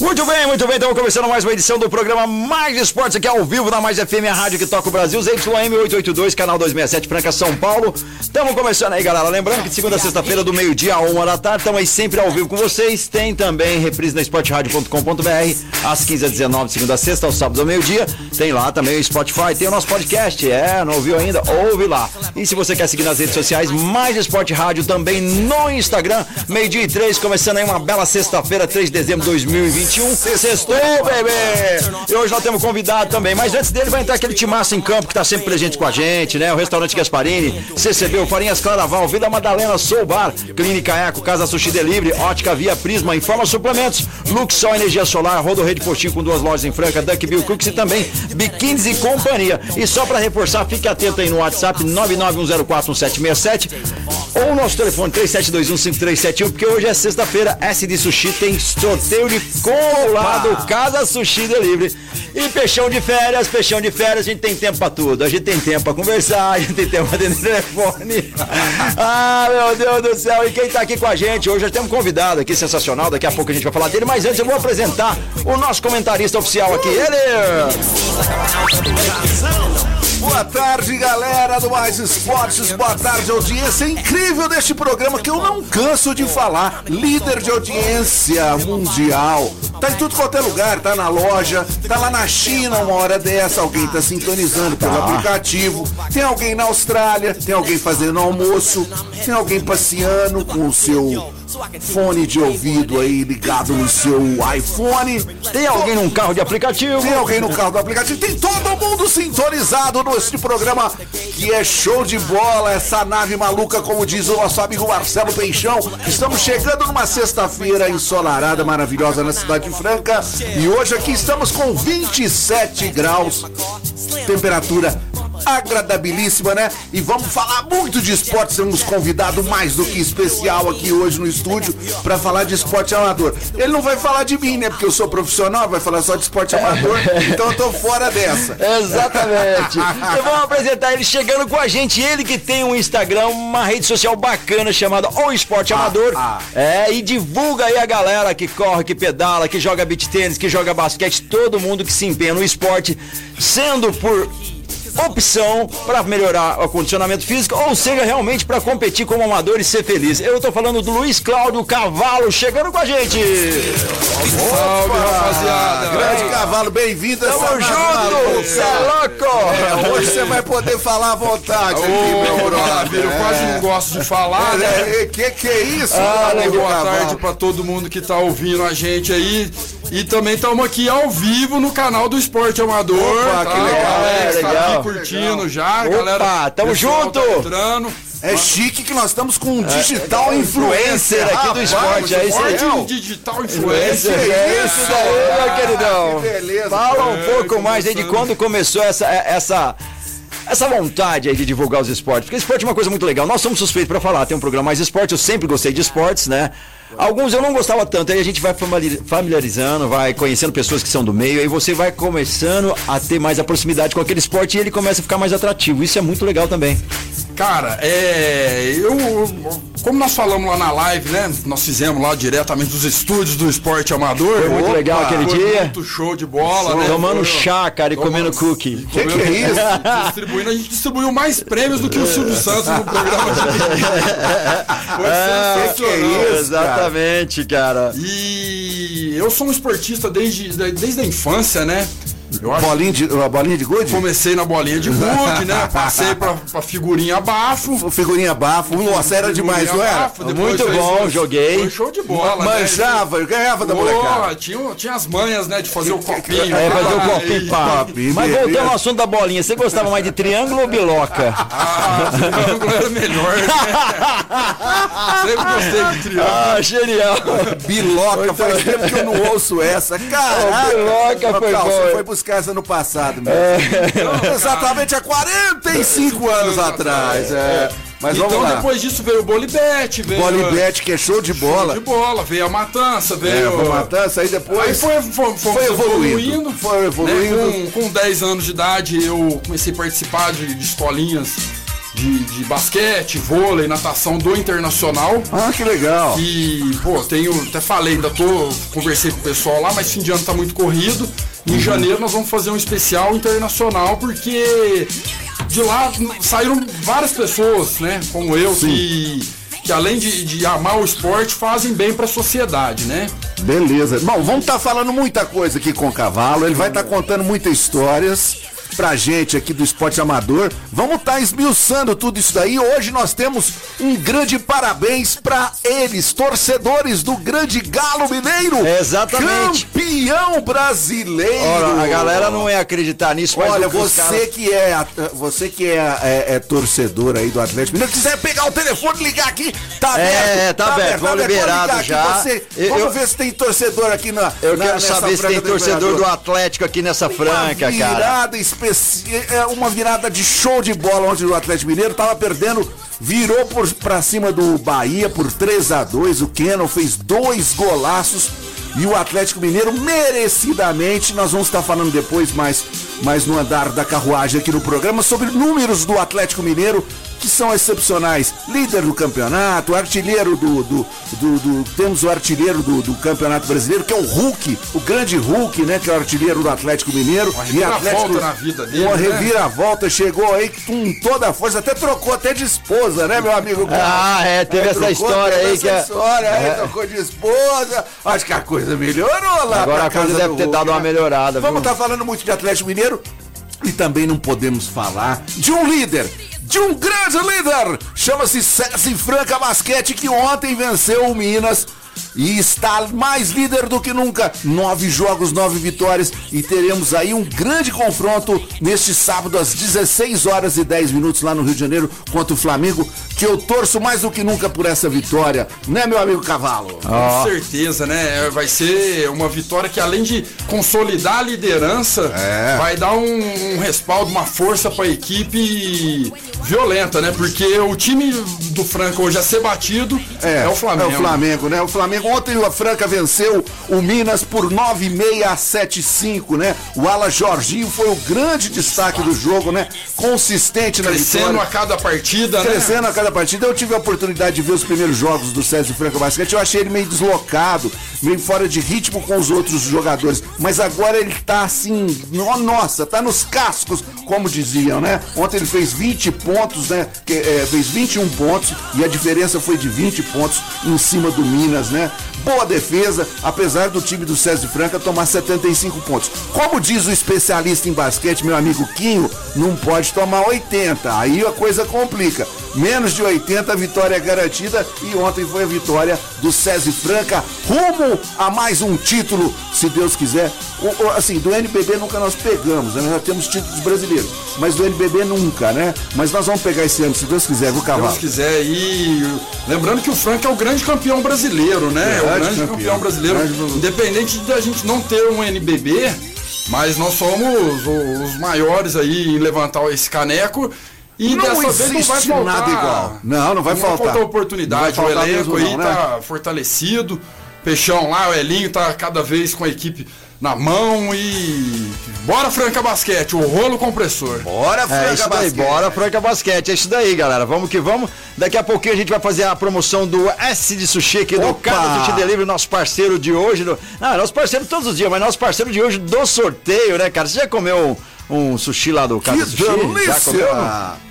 Muito bem, muito bem. Estamos começando mais uma edição do programa Mais Esportes aqui ao vivo na Mais FM, a rádio que toca o Brasil, ZYM 882, canal 267, Franca, São Paulo. Estamos começando aí, galera. Lembrando que de segunda a sexta-feira, do meio-dia a uma da tarde, estamos aí sempre ao vivo com vocês. Tem também reprise na esportradio.com.br, às 15 h 19 segunda a sexta, ao sábado ao meio-dia. Tem lá também o Spotify, tem o nosso podcast. É, não ouviu ainda? Ouve lá. E se você quer seguir nas redes sociais, Mais Esporte Rádio também no Instagram, meio-dia e três, começando aí uma bela sexta-feira, 3 de dezembro de 2021. Sextou, bebê! E hoje nós temos convidado também, mas antes dele vai entrar aquele timaço em campo que tá sempre presente com a gente, né? O restaurante Gasparini, CCB, Farinhas Claraval, Vida Madalena, Sou Bar, Clínica Eco, Casa Sushi Delivery, Ótica Via Prisma, Informa Suplementos, Luxol Energia Solar, Rodo Rede Postinho com duas lojas em Franca, Duck Bill Cooks e também Biquínis e Companhia. E só pra reforçar, fique atento aí no WhatsApp 991041767 ou nosso telefone 37215371, porque hoje é sexta-feira, SD Sushi tem sorteio de colado Casa Sushi Delivery. E peixão de férias, peixão de férias, a gente tem tempo pra tudo. A gente tem tempo pra conversar, a gente tem tempo pra atender telefone. ah, meu Deus do céu. E quem tá aqui com a gente hoje, já temos um convidado aqui sensacional, daqui a pouco a gente vai falar dele, mas antes eu vou apresentar o nosso comentarista oficial aqui, ele! Boa tarde, galera do Mais Esportes. Boa tarde, audiência incrível deste programa que eu não canso de falar. Líder de audiência mundial. Tá em tudo quanto é lugar, tá na loja, tá lá na China uma hora dessa, alguém tá sintonizando pelo aplicativo. Tem alguém na Austrália, tem alguém fazendo almoço, tem alguém passeando com o seu fone de ouvido aí ligado no seu iPhone. Tem alguém num carro de aplicativo? Tem alguém no carro do aplicativo. Tem todo mundo sintonizado neste programa que é show de bola. Essa nave maluca, como diz o nosso amigo Marcelo Peixão. Estamos chegando numa sexta-feira ensolarada, maravilhosa na cidade de Franca. E hoje aqui estamos com 27 graus. Temperatura agradabilíssima, né? E vamos falar muito de esporte. Temos convidado mais do que especial aqui hoje no estúdio para falar de esporte amador. Ele não vai falar de mim, né? Porque eu sou profissional, vai falar só de esporte amador. Então eu tô fora dessa. Exatamente. e vamos apresentar ele chegando com a gente. Ele que tem um Instagram, uma rede social bacana chamada O Esporte Amador. ah. É, e divulga aí a galera que corre, que pedala, que joga beat tênis, que joga basquete, todo mundo que se empenha no esporte, sendo por opção para melhorar o condicionamento físico, ou seja, realmente para competir como amador e ser feliz. Eu tô falando do Luiz Cláudio Cavalo chegando com a gente. Salve, rapaziada. Grande cavalo, bem-vindo Tamo junto, é louco. É, hoje você vai poder falar à vontade aqui, meu brother. Eu quase não gosto de falar, né? É, é, que que é isso, Ah, Boa tarde pra todo mundo que tá ouvindo a gente aí. E também estamos aqui ao vivo no canal do Esporte Amador. Opa, tá? que legal, é, legal. aqui curtindo já, Opa, galera. tamo pessoal junto. Tá entrando. É chique que nós estamos com um digital influencer influencer aqui do rapaz, esporte, é isso aí. Um digital influencer. É isso aí, meu queridão. que beleza. Fala um É, pouco mais aí de quando começou essa, essa, essa vontade aí de divulgar os esportes. Porque esporte é uma coisa muito legal. Nós somos suspeitos pra falar. Tem um programa mais esporte, eu sempre gostei de esportes, né? Alguns eu não gostava tanto, aí a gente vai famili- familiarizando, vai conhecendo pessoas que são do meio, aí você vai começando a ter mais a proximidade com aquele esporte e ele começa a ficar mais atrativo. Isso é muito legal também. Cara, é. Eu. Como nós falamos lá na live, né? Nós fizemos lá diretamente dos estúdios do esporte amador. Foi muito Opa, legal aquele foi dia. Muito show de bola, né? Tomando Foi- chá, cara, e comendo cookie. Que que é isso? Distribuindo, a gente distribuiu mais prêmios do que o Silvio Santos no programa de Foi Ah, sensacional. Exatamente, cara. E eu sou um esportista desde, desde a infância, né? Eu acho Bolinha de, a bolinha de gude? Comecei na bolinha de gude, né? Passei pra, pra figurinha bafo. Figurinha bafo. Nossa, era demais, não era? Bafo, Muito fez bom, um- joguei. Foi show de bola, né? Manchava, eu ganhava da molecada. Porra, tinha, tinha as manhas, né, de fazer o copinho. É, fazer o copinho, e- pá. Mas voltando ao assunto da bolinha, você gostava mais de triângulo ou biloca? Ah, triângulo era melhor, né? Sempre gostei de triângulo. Ah, genial. Biloca, faz tempo que eu não ouço essa. Caraca! Biloca foi bom, Você foi buscar essa no passado mesmo. Exatamente há 45 anos atrás. É. Mas Então vamos lá. depois disso veio o Bolibete, veio... Bolibete, que é show de bola. De bola, veio a Matança, É, veio... foi matança, aí depois. Aí foi, foi, foi, Foi evoluindo. evoluindo. Foi evoluindo. Né? Com, com 10 anos de idade eu comecei a participar de, de escolinhas de, de basquete, vôlei, natação do Internacional. Ah, que legal. E, pô, tenho, até falei, ainda tô, conversei com o pessoal lá, mas fim de ano tá muito corrido. Em janeiro nós vamos fazer um especial internacional, porque de lá saíram várias pessoas, né, como eu, que, que além de, de amar o esporte, fazem bem pra sociedade, né? Beleza. Bom, vamos estar falando muita coisa aqui com o Cavalo. Ele vai estar contando muitas histórias pra gente aqui do esporte amador. Vamos estar esmiuçando tudo isso daí. Hoje nós temos um grande parabéns pra eles, torcedores do grande Galo Mineiro. Exatamente. Campeão brasileiro. Ora, a galera não ia acreditar nisso, mas Olha, você caras- que é você que é, é- é torcedor aí do Atlético Mineiro, quiser pegar o telefone e ligar aqui, tá É, aberto. tá aberto, vamos Pode liberado já. você- Eu- vamos eu- ver se tem torcedor aqui na. Eu na- quero saber se tem torcedor do. Atlético aqui nessa franca, cara. virada especial, é uma virada de show de bola ontem do Atlético Mineiro, tava perdendo, virou por, pra cima do Bahia por 3 a 2 o Kennel fez dois golaços. E o Atlético Mineiro merecidamente, nós vamos estar falando depois mais, mais no andar da carruagem aqui no programa sobre números do Atlético Mineiro que são excepcionais. Líder do campeonato, artilheiro do. do, do- do- temos o artilheiro do, do campeonato brasileiro, que é o Hulk, o grande Hulk, né? Que é o artilheiro do Atlético Mineiro. Uma E Atlético- reviravolta na vida dele, Uma né? reviravolta, chegou aí com toda a força, até trocou até de esposa, né, meu amigo? Ah, é, teve essa trocou, história teve aí essa que é- história aí, É. trocou de esposa. Acho que a coisa melhorou lá. Agora a coisa deve ter Hulk, dado uma né? melhorada, Vamos estar falando muito de Atlético Mineiro e também não podemos falar de um líder. De um grande líder! Chama-se César Franca Basquete, que ontem venceu o Minas e está mais líder do que nunca. Nove jogos, nove vitórias. E teremos aí um grande confronto neste sábado, às 16 horas e 10 minutos, lá no Rio de Janeiro, contra o Flamengo. Que eu torço mais do que nunca por essa vitória, né, meu amigo Cavalo? Com certeza, né? Vai ser uma vitória que além de consolidar a liderança, É. vai dar um, um respaldo, uma força pra equipe violenta, né? Porque o time do Franca hoje a ser batido é, o Flamengo. É o Flamengo, né? O Flamengo ontem a Franca venceu o Minas por 9,6 a 7,5, né? O Ala Jorginho foi o grande destaque do jogo, né? Consistente na Crescendo vitória. a cada partida, né? Crescendo a cada partida. Eu tive a oportunidade de ver os primeiros jogos do César Franca Basquete. Eu achei ele meio deslocado, meio fora de ritmo com os outros jogadores. Mas agora ele tá assim, no- nossa, tá nos cascos, como diziam, né? Ontem ele fez 20 pontos, né? Que, é, fez 21 pontos e a diferença foi de 20 pontos em cima do Minas, né? Boa defesa, apesar do time do César Franca tomar 75 pontos. Como diz o especialista em basquete, meu amigo Quinho, não pode tomar 80. Aí a coisa complica. Menos de 80 a vitória é garantida e ontem foi a vitória do César Franca rumo a mais um título, se Deus quiser. O- o- assim, do NBB nunca nós pegamos, né? Nós já temos títulos brasileiros, mas do NBB nunca, né? Mas nós vamos pegar esse ano, se Deus quiser, viu, Deus Cavalo? quiser. E lembrando que o Franca é o grande campeão brasileiro, né? É o Grande campeão. campeão, brasileiro. Grande- Independente da gente não ter um NBB, mas nós somos o- os maiores aí em levantar esse caneco. E Não dessa vez não vai faltar. nada igual. Não, não vai faltar. faltar oportunidade. Não vai o faltar elenco mesmo aí não, né? tá fortalecido. Peixão lá, o Elinho tá cada vez com a equipe na mão e. Bora, Franca Basquete, o rolo compressor. Bora, É Franca isso daí, Basquete. bora Franca Basquete, é isso daí, galera. Vamos que vamos. Daqui a pouquinho a gente vai fazer a promoção do S de Sushi aqui do! Casa Sushi Delivery, nosso parceiro de hoje. Do... Ah, nosso parceiro todos os dias, mas nosso parceiro de hoje do sorteio, né, cara? Você já comeu um, um sushi lá do Casa Que Sushi? Já delícia! comeu?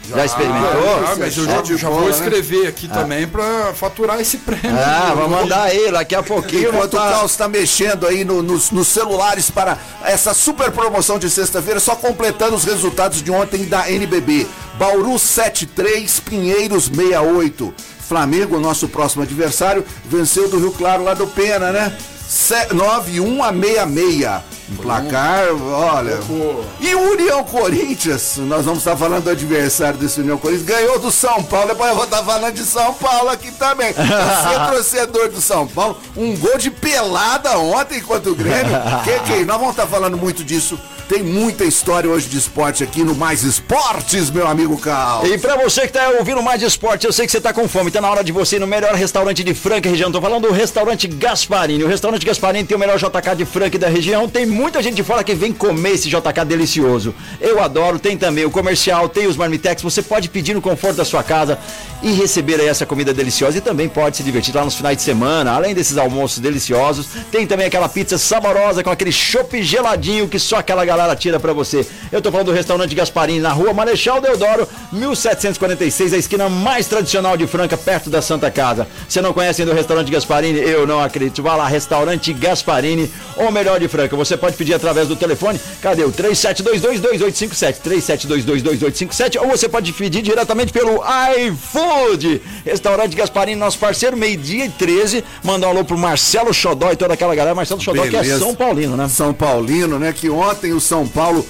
Não? Já, experimentou? Ah, mas eu já, já vou escrever aqui também pra faturar esse prêmio. Ah, vamos mandar aí, daqui a pouquinho. Enquanto o tá- Carlos está mexendo aí no- nos, nos celulares para essa super promoção de sexta-feira, só completando os resultados de ontem da NBB. Bauru 73, Pinheiros 68. Flamengo, nosso próximo adversário, venceu do Rio Claro lá do Pena, né? 9-1 a 66. Um placar, olha. E o União Corinthians, nós vamos estar falando do adversário desse União Corinthians, ganhou do São Paulo, depois eu vou estar falando de São Paulo aqui também. Você é torcedor do São Paulo, um gol de pelada ontem contra o Grêmio. Que que nós vamos estar falando muito disso. Tem muita história hoje de esporte aqui no Mais Esportes, meu amigo Cal. E pra você que tá ouvindo mais de esporte, eu sei que você tá com fome, tá na hora de você ir no melhor restaurante de Franca região. Tô falando do restaurante Gasparini. O restaurante Gasparini tem o melhor JK de Franca da região. Tem muita gente de fora que vem comer esse JK delicioso. Eu adoro, tem também o comercial, tem os marmitex. Você pode pedir no conforto da sua casa e receber aí essa comida deliciosa. E também pode se divertir lá nos finais de semana, além desses almoços deliciosos. Tem também aquela pizza saborosa com aquele chopp geladinho que só aquela galera tira pra você. Eu tô falando do restaurante Gasparini na rua Marechal Deodoro, 1746, a esquina mais tradicional de Franca, perto da Santa Casa. Você não conhece ainda o restaurante Gasparini? Eu não acredito. Vá lá, restaurante Gasparini, o melhor de Franca. Você pode pedir através do telefone. Cadê o 37222857? 37222857 ou você pode pedir diretamente pelo iFood. Restaurante Gasparini, nosso parceiro, meio-dia e 13. Mandar um alô pro Marcelo Xodó e toda aquela galera. Marcelo Xodó que é Beleza. São Paulino, né? São Paulino, né? Que ontem o São Paulo.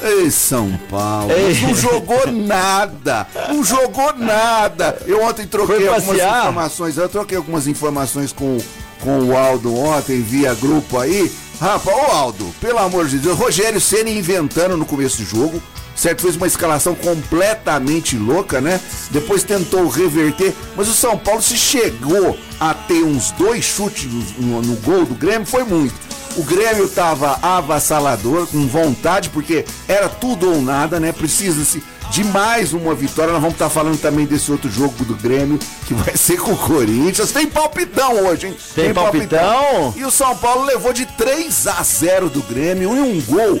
Ei, São Paulo, Ei. não jogou nada, não jogou nada. Eu ontem troquei algumas informações, eu troquei algumas informações com, com o Aldo ontem via grupo aí. Rafa, ô Aldo, pelo amor de Deus, Rogério Ceni inventando no começo do jogo, certo? Fez uma escalação completamente louca, né? Depois tentou reverter, mas o São Paulo se chegou a ter uns dois chutes no, no gol do Grêmio, foi muito. O Grêmio tava avassalador, com vontade, porque era tudo ou nada, né? Precisa-se de mais uma vitória. Nós vamos estar falando também desse outro jogo do Grêmio, que vai ser com o Corinthians. Tem palpitão hoje, hein? Tem palpitão? E o São Paulo levou de 3 a 0 do Grêmio e um gol.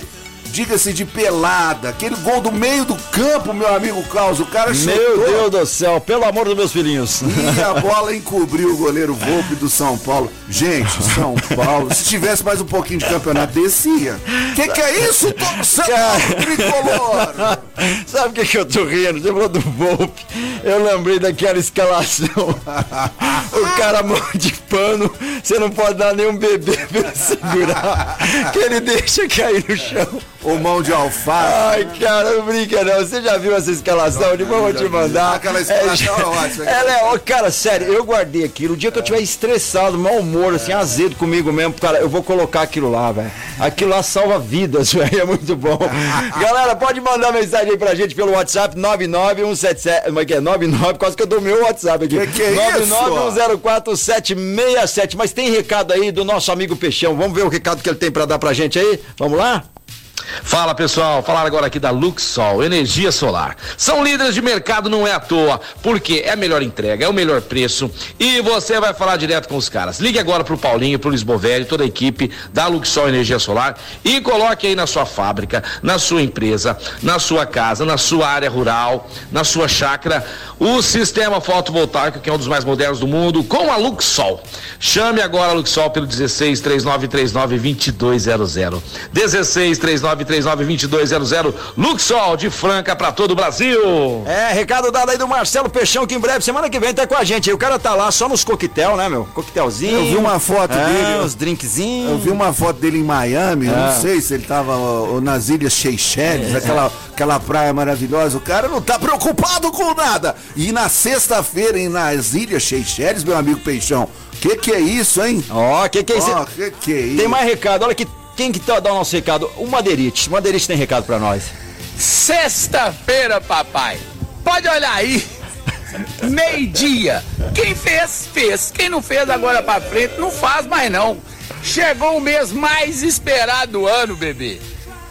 Diga-se de pelada, aquele gol do meio do campo, meu amigo Carlos. O cara Meu chutou Deus do céu, pelo amor dos meus filhinhos. e a bola encobriu o goleiro Volpe do São Paulo. Gente, São Paulo, se tivesse mais um pouquinho de campeonato, descia. Que que é isso, torcedor tricolor? Sabe o que, que eu tô rindo? Você falou do Volpe. Eu lembrei daquela escalação. o cara mão de pano, você não pode dar nenhum bebê pra segurar. Que ele deixa cair no chão. Ou mão de alface. Ai, cara, não brinca não. Você já viu essa escalação? Depois eu vou te mandar. Aquela escalação é ótima. Ela é, ó, cara, sério, eu guardei aquilo. O dia que eu tiver estressado, mau humor, assim, azedo comigo mesmo, cara, eu vou colocar aquilo lá, velho. Aquilo lá salva vidas, velho. É muito bom. Galera, pode mandar mensagem aí pra gente pelo WhatsApp 99177. Como é que é? 99, quase que eu dou meu WhatsApp aqui. Que que é isso? 991047767. Mas tem recado aí do nosso amigo Peixão. Vamos ver o recado que ele tem pra dar pra gente aí? Vamos lá? Fala pessoal, falar agora aqui da Luxol, energia solar. São líderes de mercado, não é à toa, porque é a melhor entrega, é o melhor preço e você vai falar direto com os caras. Ligue agora pro Paulinho, pro Lisbovelli, toda a equipe da Luxol Energia Solar e coloque aí na sua fábrica, na sua empresa, na sua casa, na sua área rural, na sua chácara, o sistema fotovoltaico, que é um dos mais modernos do mundo, com a Luxol. Chame agora a Luxol pelo 16 3939 2200. 16 3939 2200. Luxol de Franca para todo o Brasil. É, recado dado aí do Marcelo Peixão, que em breve, semana que vem, tá com a gente. aí. O cara tá lá só nos coquetel, né, meu? Coquetelzinho. Eu vi uma foto é, dele. Os drinkzinhos. Eu vi uma foto dele em Miami, eu É. não sei se ele tava nas Ilhas Seychelles, aquela, aquela praia maravilhosa. O cara não tá preocupado com nada. E na sexta-feira, hein, nas Ilhas Seychelles, meu amigo Peixão, que que é isso, hein? Ó, que que é isso? Ó, que que é isso? Tem mais recado, olha que quem que tá dá o nosso recado? O Madeirite. O Madeirite tem recado pra nós. Sexta-feira, papai. Pode olhar aí. Meio-dia. Quem fez, fez. Quem não fez agora pra frente, não faz mais não. Chegou o mês mais esperado do ano, bebê.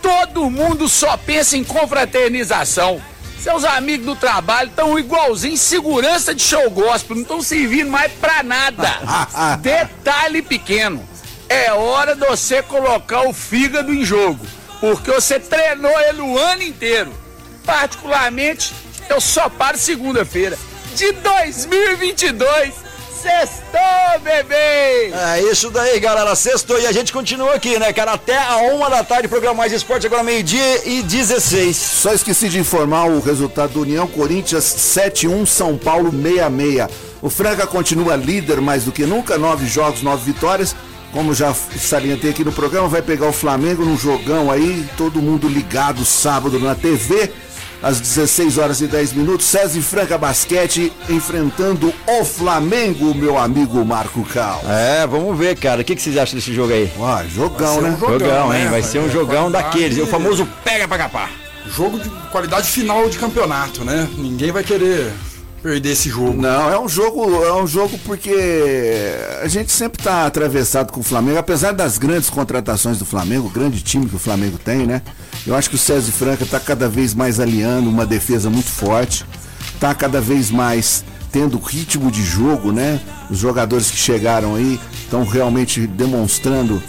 Todo mundo só pensa em confraternização. Seus amigos do trabalho estão igualzinho segurança de show gospel, não estão servindo mais pra nada. Detalhe pequeno. É hora de você colocar o fígado em jogo, porque você treinou ele o ano inteiro. Particularmente, eu só paro segunda-feira de 2022. Sextou, bebê! É isso daí, galera. Sextou e a gente continua aqui, né, cara? Até a uma da tarde, programa Mais Esporte, agora meio-dia e 16. Só esqueci de informar o resultado do União Corinthians 7-1, São Paulo 6-6. O Franca continua líder mais do que nunca, nove jogos, nove vitórias. Como já salientei aqui no programa, vai pegar o Flamengo num jogão aí, todo mundo ligado sábado na TV às 16 horas e 10 minutos. César Franca Basquete enfrentando o Flamengo, meu amigo Marco Cal. É, vamos ver, cara. O que, que vocês acham desse jogo aí? Ah, jogão, né? um jogão, Jogão, hein? né? Vai ser um É, jogão qualidade. daqueles. O famoso pega pra capar. Jogo de qualidade final de campeonato, né? Ninguém vai querer perder esse jogo. Não, é um jogo, é um jogo porque a gente sempre tá atravessado com o Flamengo, apesar das grandes contratações do Flamengo, o grande time que o Flamengo tem, né? Eu acho que o César Franca tá cada vez mais aliando uma defesa muito forte, tá cada vez mais tendo ritmo de jogo, né? Os jogadores que chegaram aí estão realmente demonstrando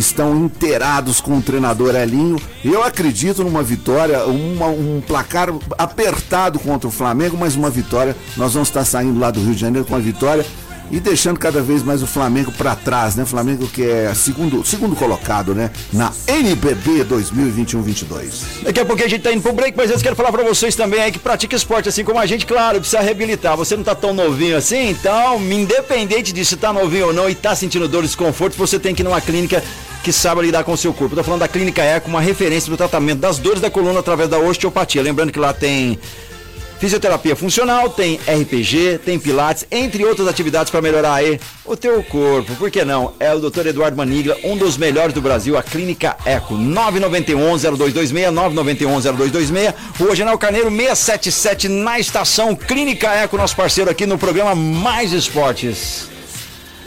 estão inteirados com o treinador Elinho. Eu acredito numa vitória, uma- um placar apertado contra o Flamengo, mas uma vitória. Nós vamos estar saindo lá do Rio de Janeiro com a vitória e deixando cada vez mais o Flamengo para trás, né? O Flamengo que é segundo, segundo colocado, né? Na NBB 2021-22. Daqui a pouquinho a gente tá indo pro break, mas antes quero falar pra vocês também aí que pratica esporte assim como a gente, claro, precisa reabilitar. Você não tá tão novinho assim, então, independente de se tá novinho ou não e tá sentindo dor e desconforto, você tem que ir numa clínica que sabe lidar com o seu corpo. Eu tô falando da Clínica Eco, uma referência do tratamento das dores da coluna através da osteopatia. Lembrando que lá tem Fisioterapia funcional, tem RPG, tem pilates, entre outras atividades para melhorar aí o teu corpo. Por que não? É o Dr. Eduardo Manigla, um dos melhores do Brasil, a Clínica Eco. 991-0226, 991-0226, Rua General Carneiro 677, na estação Clínica Eco, nosso parceiro aqui no programa Mais Esportes.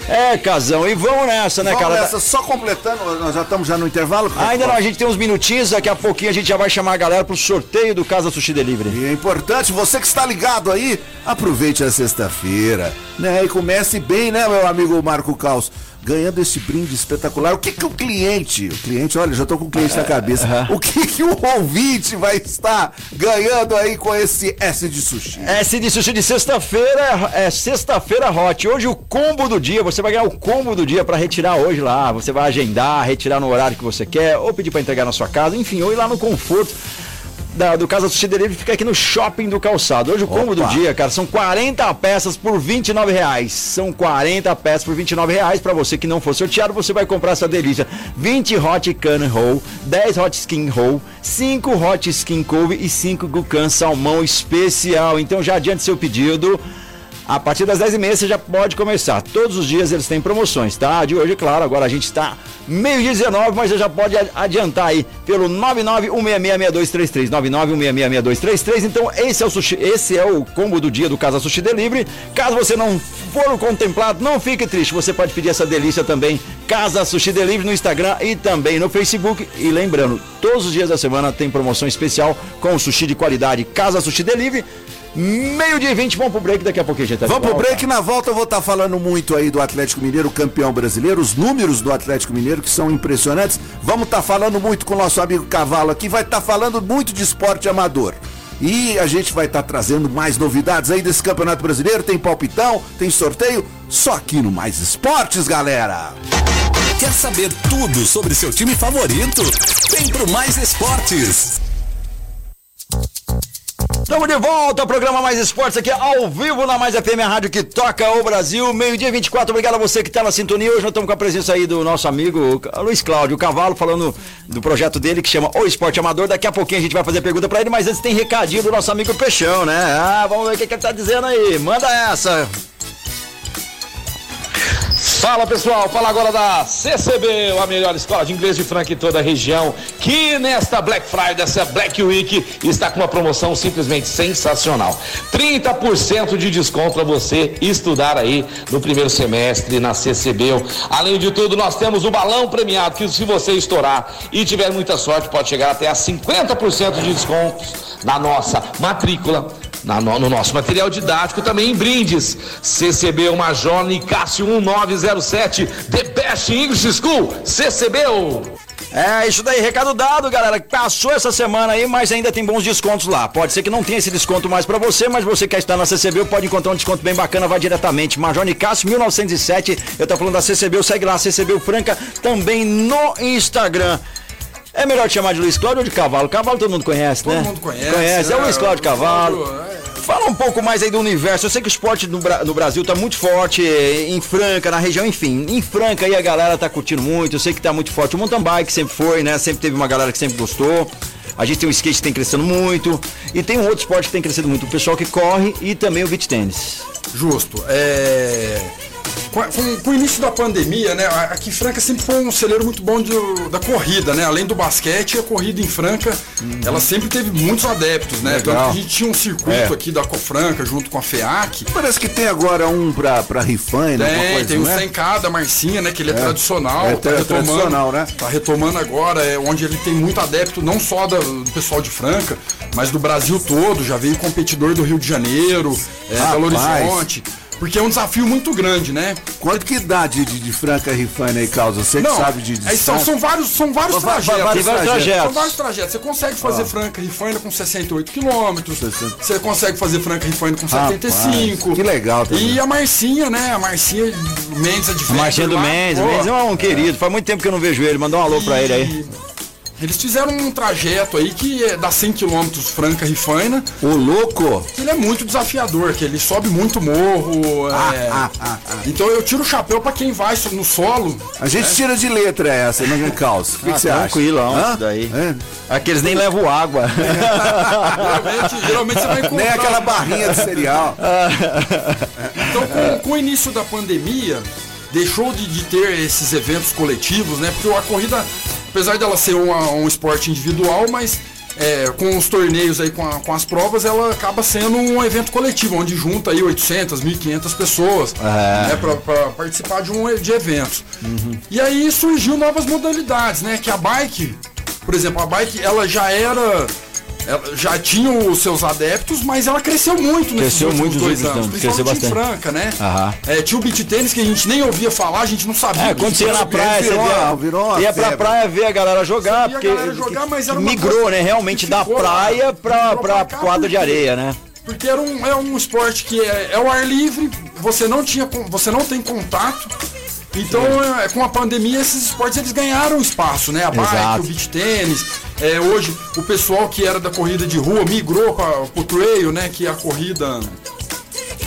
É, Casão, e vamos nessa, né, Vamos cara? nessa, só completando, nós já estamos já no intervalo. Ainda não, a gente tem uns minutinhos, daqui a pouquinho a gente já vai chamar a galera pro sorteio do Casa Sushi Delivery. E é importante, você que está ligado aí, aproveite a sexta-feira, né? E comece bem, né, meu amigo Marco Caos? Ganhando esse brinde espetacular. O que que o cliente, o cliente, olha, já tô com o cliente na cabeça. O que que o ouvinte vai estar ganhando aí com esse S de sushi? S de sushi de sexta-feira, é sexta-feira hot. Hoje o combo do dia, você vai ganhar o combo do dia pra retirar hoje lá. Você vai agendar, retirar no horário que você quer, ou pedir pra entregar na sua casa, enfim, ou ir lá no conforto. Da, do Casa Sushi fica aqui no shopping do calçado. Hoje o combo do Opa. dia, cara, são 40 peças por 29 reais. São 40 peças por 29 reais. Pra você que não for sorteado, você vai comprar essa delícia. 20 hot can roll, 10 hot skin roll, 5 hot skin couve e 5 gucan salmão especial. Então já adiante seu pedido. A partir das 10h30 você já pode começar. Todos os dias eles têm promoções, tá? De hoje, claro, agora a gente está meio-dia 19, mas você já pode adiantar aí pelo 991666233. 991666233. Então, esse é o sushi, esse é o combo do dia do Casa Sushi Delivery. Caso você não for contemplado, não fique triste. Você pode pedir essa delícia também, Casa Sushi Delivery no Instagram e também no Facebook. E lembrando, todos os dias da semana tem promoção especial com sushi de qualidade Casa Sushi Delivery. Meio dia e 20, vamos pro break, daqui a pouquinho a gente tá Vamos pro break, na volta eu vou estar falando muito aí do Atlético Mineiro, campeão brasileiro, os números do Atlético Mineiro que são impressionantes. Vamos estar falando muito com o nosso amigo Cavalo aqui, vai estar falando muito de esporte amador. E a gente vai estar trazendo mais novidades aí desse Campeonato Brasileiro, tem palpitão, tem sorteio, só aqui no Mais Esportes, galera. Quer saber tudo sobre seu time favorito? Vem pro Mais Esportes. Estamos de volta ao programa Mais Esportes aqui ao vivo na Mais FM, a rádio que toca o Brasil. Meio-dia 24, obrigado a você que está na sintonia. Hoje nós estamos com a presença aí do nosso amigo Luiz Cláudio Cavalo, falando do projeto dele que chama O Esporte Amador. Daqui a pouquinho a gente vai fazer pergunta para ele, mas antes tem recadinho do nosso amigo Peixão, né? Ah, vamos ver o que, que ele tá dizendo aí. Manda essa. Fala pessoal, fala agora da CCB, a melhor escola de inglês de Franca em toda a região, que nesta Black Friday, essa Black Week, está com uma promoção simplesmente sensacional. 30% de desconto para você estudar aí no primeiro semestre na CCB. Além de tudo, nós temos o balão premiado, que se você estourar e tiver muita sorte, pode chegar até a 50% de descontos na nossa matrícula na- no, no nosso material didático também em brindes. CCB Major Nicásio 1907, The Best English School, CCBU. É, isso daí, recado dado, galera. Passou essa semana aí, mas ainda tem bons descontos lá. Pode ser que não tenha esse desconto mais pra você, mas você quer estar na CCB, pode encontrar um desconto bem bacana, vai diretamente. Major Nicásio 1907, eu tô falando da CCB, segue lá, CCB Franca, também no Instagram. É melhor te chamar de Luiz Cláudio ou de Cavalo? Cavalo todo mundo conhece, Todo né? mundo conhece. Conhece, é o né? Luiz Cláudio Cavalo. é. Fala um pouco mais aí do universo. Eu sei que o esporte no, no Brasil tá muito forte, eh, em Franca, na região, enfim. Em Franca aí a galera tá curtindo muito. Eu sei que tá muito forte. O mountain bike sempre foi, né? Sempre teve uma galera que sempre gostou. A gente tem o skate que tem crescendo muito. E tem um outro esporte que tem crescido muito. O pessoal que corre e também o beach tênis. Justo. É... Com, com- o início da pandemia, né? Aqui em Franca sempre foi um celeiro muito bom de- da corrida, né? Além do basquete, a corrida em Franca, ela sempre teve muitos adeptos, né? Tanto que a gente tinha um circuito É. aqui da Cofranca junto com a FEAC. Parece que tem agora um pra, pra Rifaina, alguma Tem, coisa, tem o não é? 100K da Marcinha, né? Que ele é, tradicional. É tra- tradicional, né? Tá retomando agora, é onde ele tem muito adepto, não só da- do pessoal de Franca, mas do Brasil todo. Já veio competidor do Rio de Janeiro, é, Belo. Horizonte. Porque é um desafio muito grande, né? Quanto que dá de, de, de Franca Rifaina aí, causa? Você que sabe de aí são, são vários, são vários Va- va- trajetos. vários Tem vários trajetos. São vários trajetos. Você consegue fazer Franca Rifaina com 68 quilômetros. 60. Você consegue fazer Franca Rifaina com Rapaz, 75. que legal também. E a Marcinha, né? A Marcinha Mendes Adventure. Marchinha do lá, Mendes. pô, Mendes é um querido. Faz muito tempo que eu não vejo ele. Mandar um alô pra ele aí. Eles fizeram um trajeto aí que é dá 100 km Franca Rifaina, O louco! ele é muito desafiador, que ele sobe muito morro. é, ah, ah, ah. Então eu tiro o chapéu pra quem vai no solo. A gente tira de letra essa, não calça. O que, que você acha? Tranquilão, Hã? isso daí. É. Aqueles nem levam água. Geralmente, geralmente você vai encontrar. Nem aquela barrinha de cereal. Então, com, com o início da pandemia, deixou de, de ter esses eventos coletivos, né? Porque a corrida, apesar dela ser uma- um esporte individual, mas é, com os torneios aí, com, a- com as provas, ela acaba sendo um evento coletivo, onde junta aí 800, 1.500 pessoas né, para participar de um de eventos. E aí surgiu novas modalidades, né? Que a bike, por exemplo, a bike ela já era ela já tinha os seus adeptos, mas ela cresceu muito nesses Cresceu últimos muito nos dois últimos anos. anos, cresceu Principalmente em bastante. Franca, né? Aham. É, tinha o beat tênis que a gente nem ouvia falar, a gente não sabia. É, quando você ia na Virou- praia, você virou via, uma- virou ia pra praia ver a galera jogar, Você via a porque galera jogar, mas era migrou, coisa né, realmente da praia pra, pra pra cá, quadra de areia, né? Porque era um, é um esporte que é, é o ar livre, você não tinha, você não tem contato. Então, é, com a pandemia, esses esportes eles ganharam espaço, né? A bike, Exato. o beach tênis. É, hoje, o pessoal que era da corrida de rua migrou para o trail, né? Que é a corrida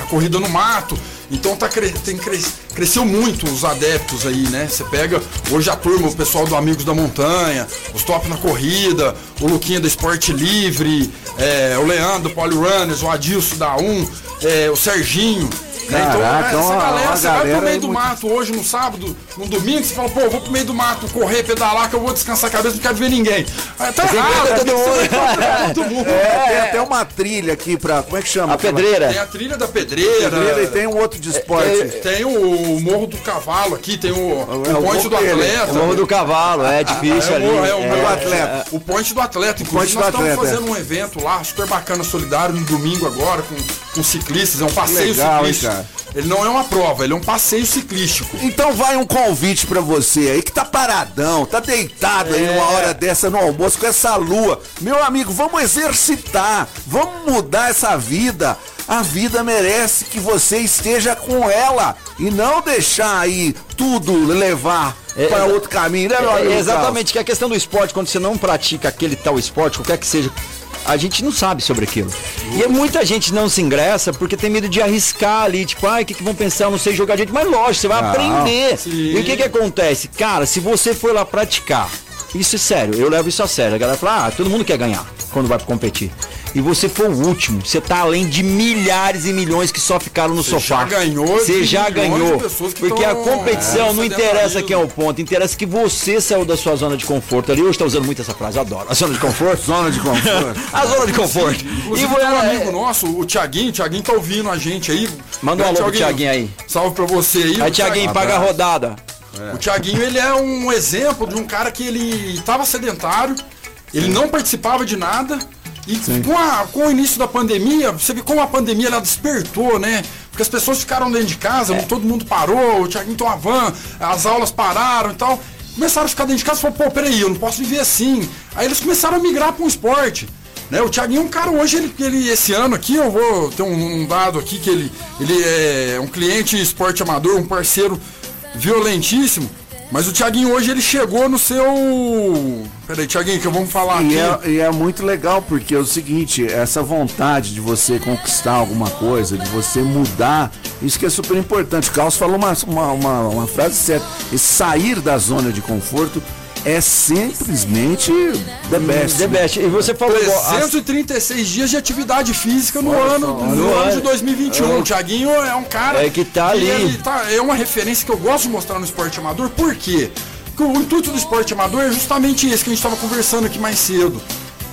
a corrida no mato. Então tá cre- tem cres- cresceu muito os adeptos aí, né? Você pega hoje a turma, o pessoal do Amigos da Montanha, os top na corrida, o Luquinha do Esporte Livre, é, o Leandro do Polyrunners, o Adilson da 1, é, o Serginho. Então, Caraca, essa uma- galera, uma você vai galera pro meio aí do muito- mato hoje no sábado, no domingo, você fala, pô, vou pro meio do mato correr, pedalar, que eu vou descansar a cabeça, não quero ver ninguém. Aí, tá errado, todo mundo. encontrar todo mundo. É, tem até uma trilha aqui pra. Como é que chama? A pedreira. Tem a trilha da pedreira. Pedreira e tem um outro de esporte. É, Tem o Morro do Cavalo aqui, tem o, É, o Ponte do. Atleta. O Morro do Cavalo, é difícil é, ali. o, é, o, Morro do é, Atleta. o Ponte do Atleta. Inclusive, Ponte do nós estamos fazendo um evento lá, super bacana, solidário, no domingo agora, com, com ciclistas. É um passeio ciclístico. Cara? Ele não é uma prova, ele é um passeio ciclístico. Então vai um convite pra você aí que tá paradão, tá deitado aí É. uma hora dessa no almoço com essa lua. Meu amigo, vamos exercitar, vamos mudar essa vida. A vida merece que você esteja com ela e não deixar aí tudo levar É, para outro caminho, né, meu É, amigo? exatamente, que a questão do esporte, quando você não pratica aquele tal esporte, qualquer que seja, a gente não sabe sobre aquilo. E muita gente não se ingressa porque tem medo de arriscar ali, tipo, ai, o que, que vão pensar? Eu não sei jogar gente, mas lógico, você vai Não, aprender. sim. E o que que acontece? Cara, se você for lá praticar, isso é sério, eu levo isso a sério. A galera fala, ah, todo mundo quer ganhar quando vai competir. E você for o último, você tá além de milhares e milhões que só ficaram no Você sofá. já ganhou Você já ganhou. Porque a competição é, não interessa quem é o ponto, interessa que você saiu da sua zona de conforto ali. Hoje tá usando muito essa frase, eu adoro. A zona de conforto. Zona de conforto. a zona de conforto. Tem um é, amigo nosso, o Thiaguinho, o Thiaguinho tá ouvindo a gente aí. Manda um alô pro Thiaguinho aí. Salve pra você aí. Aí, Tiaguinho, paga a rodada. O Thiaguinho, ele é um exemplo de um cara que ele estava sedentário, ele não participava de nada, E com, a- com o início da pandemia, você vê como a pandemia ela despertou, né? Porque as pessoas ficaram dentro de casa, todo mundo parou, o Thiaguinho tem uma van, as aulas pararam e tal. Começaram a ficar dentro de casa e falaram, pô, peraí, eu não posso viver assim. Aí eles começaram a migrar para um esporte. Né? O Thiaguinho é um cara hoje, ele, ele- esse ano aqui, eu vou ter um, um dado aqui que ele, ele é um cliente esporte amador, um parceiro violentíssimo. Mas o Thiaguinho hoje ele chegou no seu. Peraí, Thiaguinho, que eu vamos falar E aqui. é, e é muito legal porque é o seguinte, essa vontade de você conquistar alguma coisa, de você mudar, isso que é super importante. O Carlos falou uma, uma, uma, uma frase certa. Sair da zona de conforto é simplesmente the best. The best. E você falou igual, as- 336 dias de atividade física no ano, no no ano de ano. 2021. O Thiaguinho é um cara É que tá ali. ele tá- é uma referência que eu gosto de mostrar no esporte amador. Por quê? Porque o intuito do esporte amador é justamente esse que a gente estava conversando aqui mais cedo.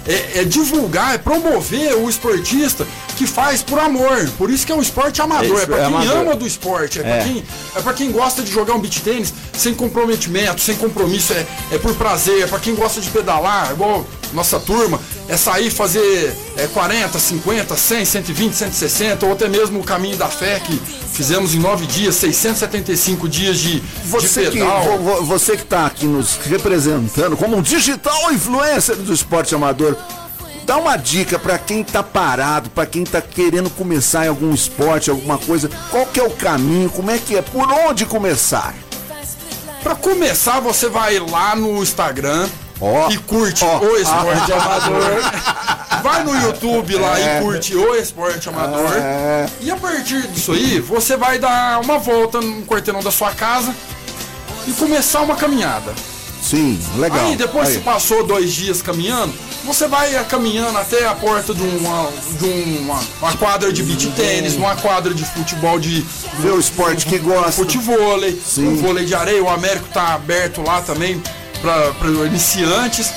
É, é divulgar, é promover o esportista que faz por amor. Por isso que é um esporte amador. É É, pra é quem amador. ama do esporte. É, É. pra quem é para quem gosta de jogar um beach tênis sem comprometimento, sem compromisso, é, é por prazer, é para quem gosta de pedalar, igual nossa turma, é sair fazer é, 40, 50, 100, 120, 160, ou até mesmo o caminho da fé que fizemos em nove dias, 675 dias de, de Você que, pedal. vo- você que está aqui nos representando como um digital influencer do esporte amador, dá uma dica para quem tá parado, para quem tá querendo começar em algum esporte, alguma coisa. Qual que é o caminho? Como é que é? Por onde começar? Pra começar, você vai lá no Instagram Ó, e curte ó. o esporte amador. Vai no YouTube lá e curte o esporte amador. É. E a partir disso aí, você vai dar uma volta no quarteirão da sua casa e começar uma caminhada. Sim, legal. Aí depois Aí. que passou dois dias caminhando, você vai caminhando até a porta de uma, de uma, uma quadra de beach tênis, uma quadra de futebol de o esporte que gosta. futevôlei, o vôlei de areia, o Américo tá aberto lá também para iniciantes.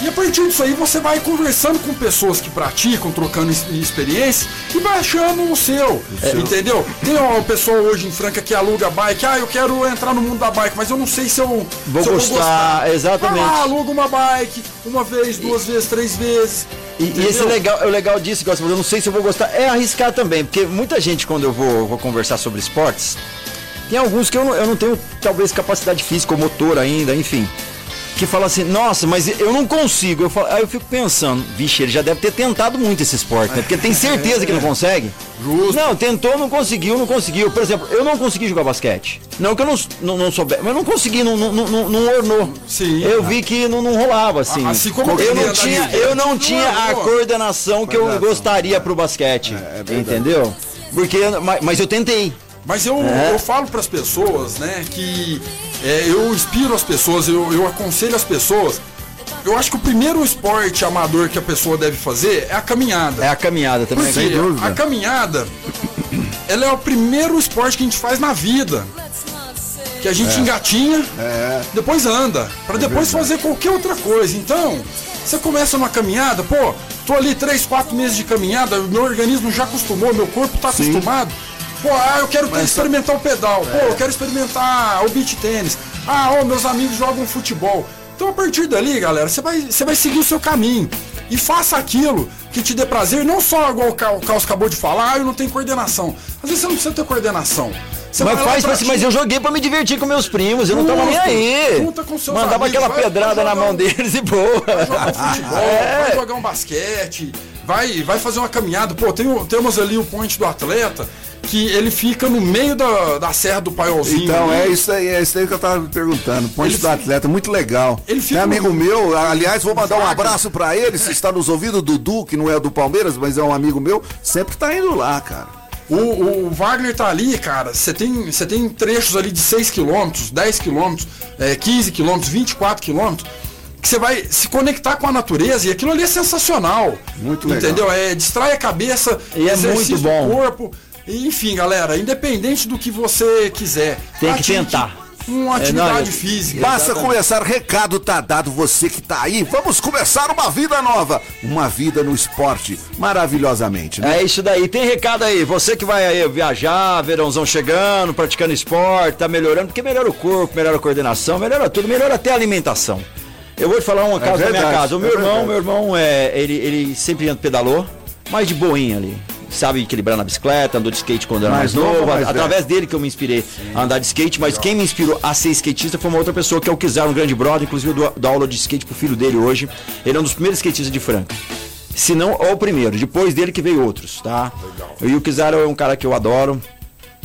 E a partir disso aí você vai conversando com pessoas que praticam, trocando ex- experiência e vai achando o seu, entendeu? Tem uma pessoa hoje em Franca que aluga bike, ah, eu quero entrar no mundo da bike, mas eu não sei se eu Vou se eu gostar, exatamente. Vai lá, aluga uma bike, uma vez, duas vezes, três vezes. E, e esse é legal, é o legal disso, que você falou, eu não sei se eu vou gostar, é arriscar também, porque muita gente, quando eu vou, vou conversar sobre esportes, tem alguns que eu não, eu não tenho, talvez, capacidade física ou motor ainda, enfim. Que fala assim, nossa, mas eu não consigo. Eu falo, aí eu fico pensando, vixe, ele já deve ter tentado muito esse esporte, né? Porque tem certeza que não consegue. Justo. Não, tentou, não conseguiu, não conseguiu. Por exemplo, eu não consegui jogar basquete. Não que eu não, não, não souber, mas eu não consegui, não, não, não, não ornou. Sim. Eu vi que não, não rolava, assim. Assim como eu não tinha, eu não tinha a ornou. coordenação que eu gostaria pro basquete. entendeu? Porque, mas, mas eu tentei. Mas eu, É. eu falo para as pessoas, né, que é, eu inspiro as pessoas, eu, eu aconselho as pessoas. Eu acho que o primeiro esporte amador que a pessoa deve fazer é a caminhada. É a caminhada também. Porque sem dúvida. a caminhada, ela é o primeiro esporte que a gente faz na vida. Que a gente engatinha, depois anda, para depois fazer qualquer outra coisa. Então, você começa uma caminhada, pô, tô ali 3, 4 meses de caminhada, o meu organismo já acostumou, meu corpo tá acostumado. Pô, ah, eu quero ter- experimentar o pedal, pô, eu quero experimentar o beach tênis. Ah, ó, meus amigos jogam futebol. Então a partir dali, galera, você vai, você vai seguir o seu caminho. E faça aquilo que te dê prazer, não só igual o Ca- o Carlos acabou de falar, ah, eu não tenho coordenação. Às vezes você não precisa ter coordenação. Você Mas vai faz, e mas, mas eu joguei pra me divertir com meus primos, eu não tava nem aí. Junta com seus Mandava amigos, aquela vai- pedrada vai na mão um- deles e boa. jogar um futebol, É. vai jogar um basquete, vai, vai fazer uma caminhada. Pô, tem, temos ali o point do atleta, que ele fica no meio da, da Serra do Paiolzinho. Então, ali. é isso aí, é isso aí que eu tava me perguntando. Ponte Ele do atleta, muito legal. Ele fica amigo no- meu, aliás, vou mandar um abraço pra ele, se está nos ouvindo, o Dudu, que não é do Palmeiras, mas é um amigo meu, sempre tá indo lá, cara. O, o Wagner tá ali, cara. Você tem, você tem trechos ali de 6 km, 10 km, é, 15 km, 24 km. Que você vai se conectar com a natureza e aquilo ali é sensacional. Muito legal. Entendeu? É, distrai a cabeça, E é muito bom. do corpo. Enfim, galera, independente do que você quiser. Tem que tentar. Uma É, atividade não, eu- física. Basta começar, recado tá dado, você que tá aí, vamos começar uma vida nova, uma vida no esporte, maravilhosamente, né? É isso daí, tem recado aí. Você que vai aí viajar, verãozão chegando, praticando esporte, tá melhorando, porque melhora o corpo, melhora a coordenação, melhora tudo, melhora até a alimentação. Eu vou te falar uma casa da minha verdade, casa. O é meu irmão, verdade. meu irmão, é, ele, ele sempre pedalou, mas de boinha ali. Sabe equilibrar na bicicleta, andou de skate quando era mais, Mais novo, mais através dele que eu me inspirei a andar de skate, mas quem me inspirou a ser skatista foi uma outra pessoa, que é o Kizar, um grande brother, inclusive eu dou, aula de skate pro filho dele hoje. Ele é um dos primeiros skatistas de Franca. Se não, é o primeiro. Depois dele que veio outros, tá? E o Kizar é um cara que eu adoro.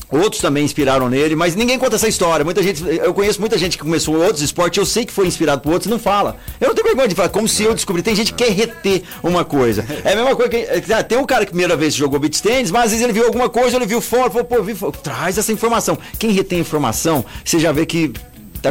Outros também inspiraram nele, mas ninguém conta essa história. Muita gente, eu conheço muita gente que começou outros esportes, eu sei que foi inspirado por outros, não fala. Eu não tenho vergonha de falar, como se eu descobri. Tem gente que quer reter uma coisa. É a mesma coisa que. é, Tem um cara que primeira vez jogou beat tennis, mas às vezes ele viu alguma coisa, ele viu fora, falou, pô, vi traz essa informação. Quem retém informação, você já vê que.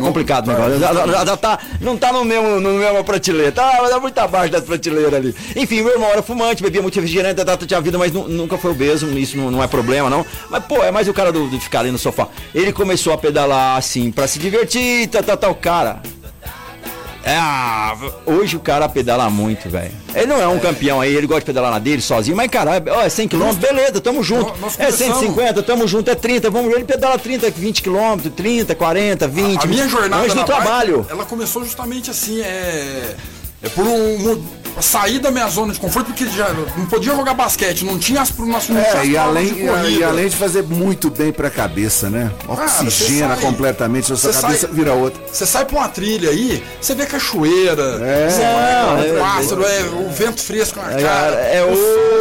Tá complicado o negócio. Já, já- já tá, não tá no mesmo, no mesmo prateleira. Tá, tá muito abaixo da prateleira ali. Enfim, meu irmão era fumante, bebia muito refrigerante, tá, tinha vida, mas nu- nunca foi obeso. Isso não, não é problema, não. Mas, pô, é mais o cara do, de ficar ali no sofá. Ele começou a pedalar assim, pra se divertir, tá, tá, tá. O cara. É, ah, hoje o cara pedala muito, velho. Ele não é um campeão aí, ele gosta de pedalar na dele sozinho, mas caralho, ó, é 100 km, beleza, tamo junto. Nós- nós É começamos- 150, tamo junto, é 30, vamos ver, ele pedala 30, 20 km, 30, 40, 20. A minha jornada longe do na bike, trabalho. ela começou justamente assim, é, é por um- sair da minha zona de conforto, porque já não podia jogar basquete, não tinha as, tinha É, e além, de e, e além de fazer muito bem pra cabeça, né? Oxigena sai- completamente, a sua cabeça sai- vira outra. Você sai pra uma trilha aí, você vê cachoeira, É. você Não, vai é- pássaro, é, o vento fresco na É, cara, é o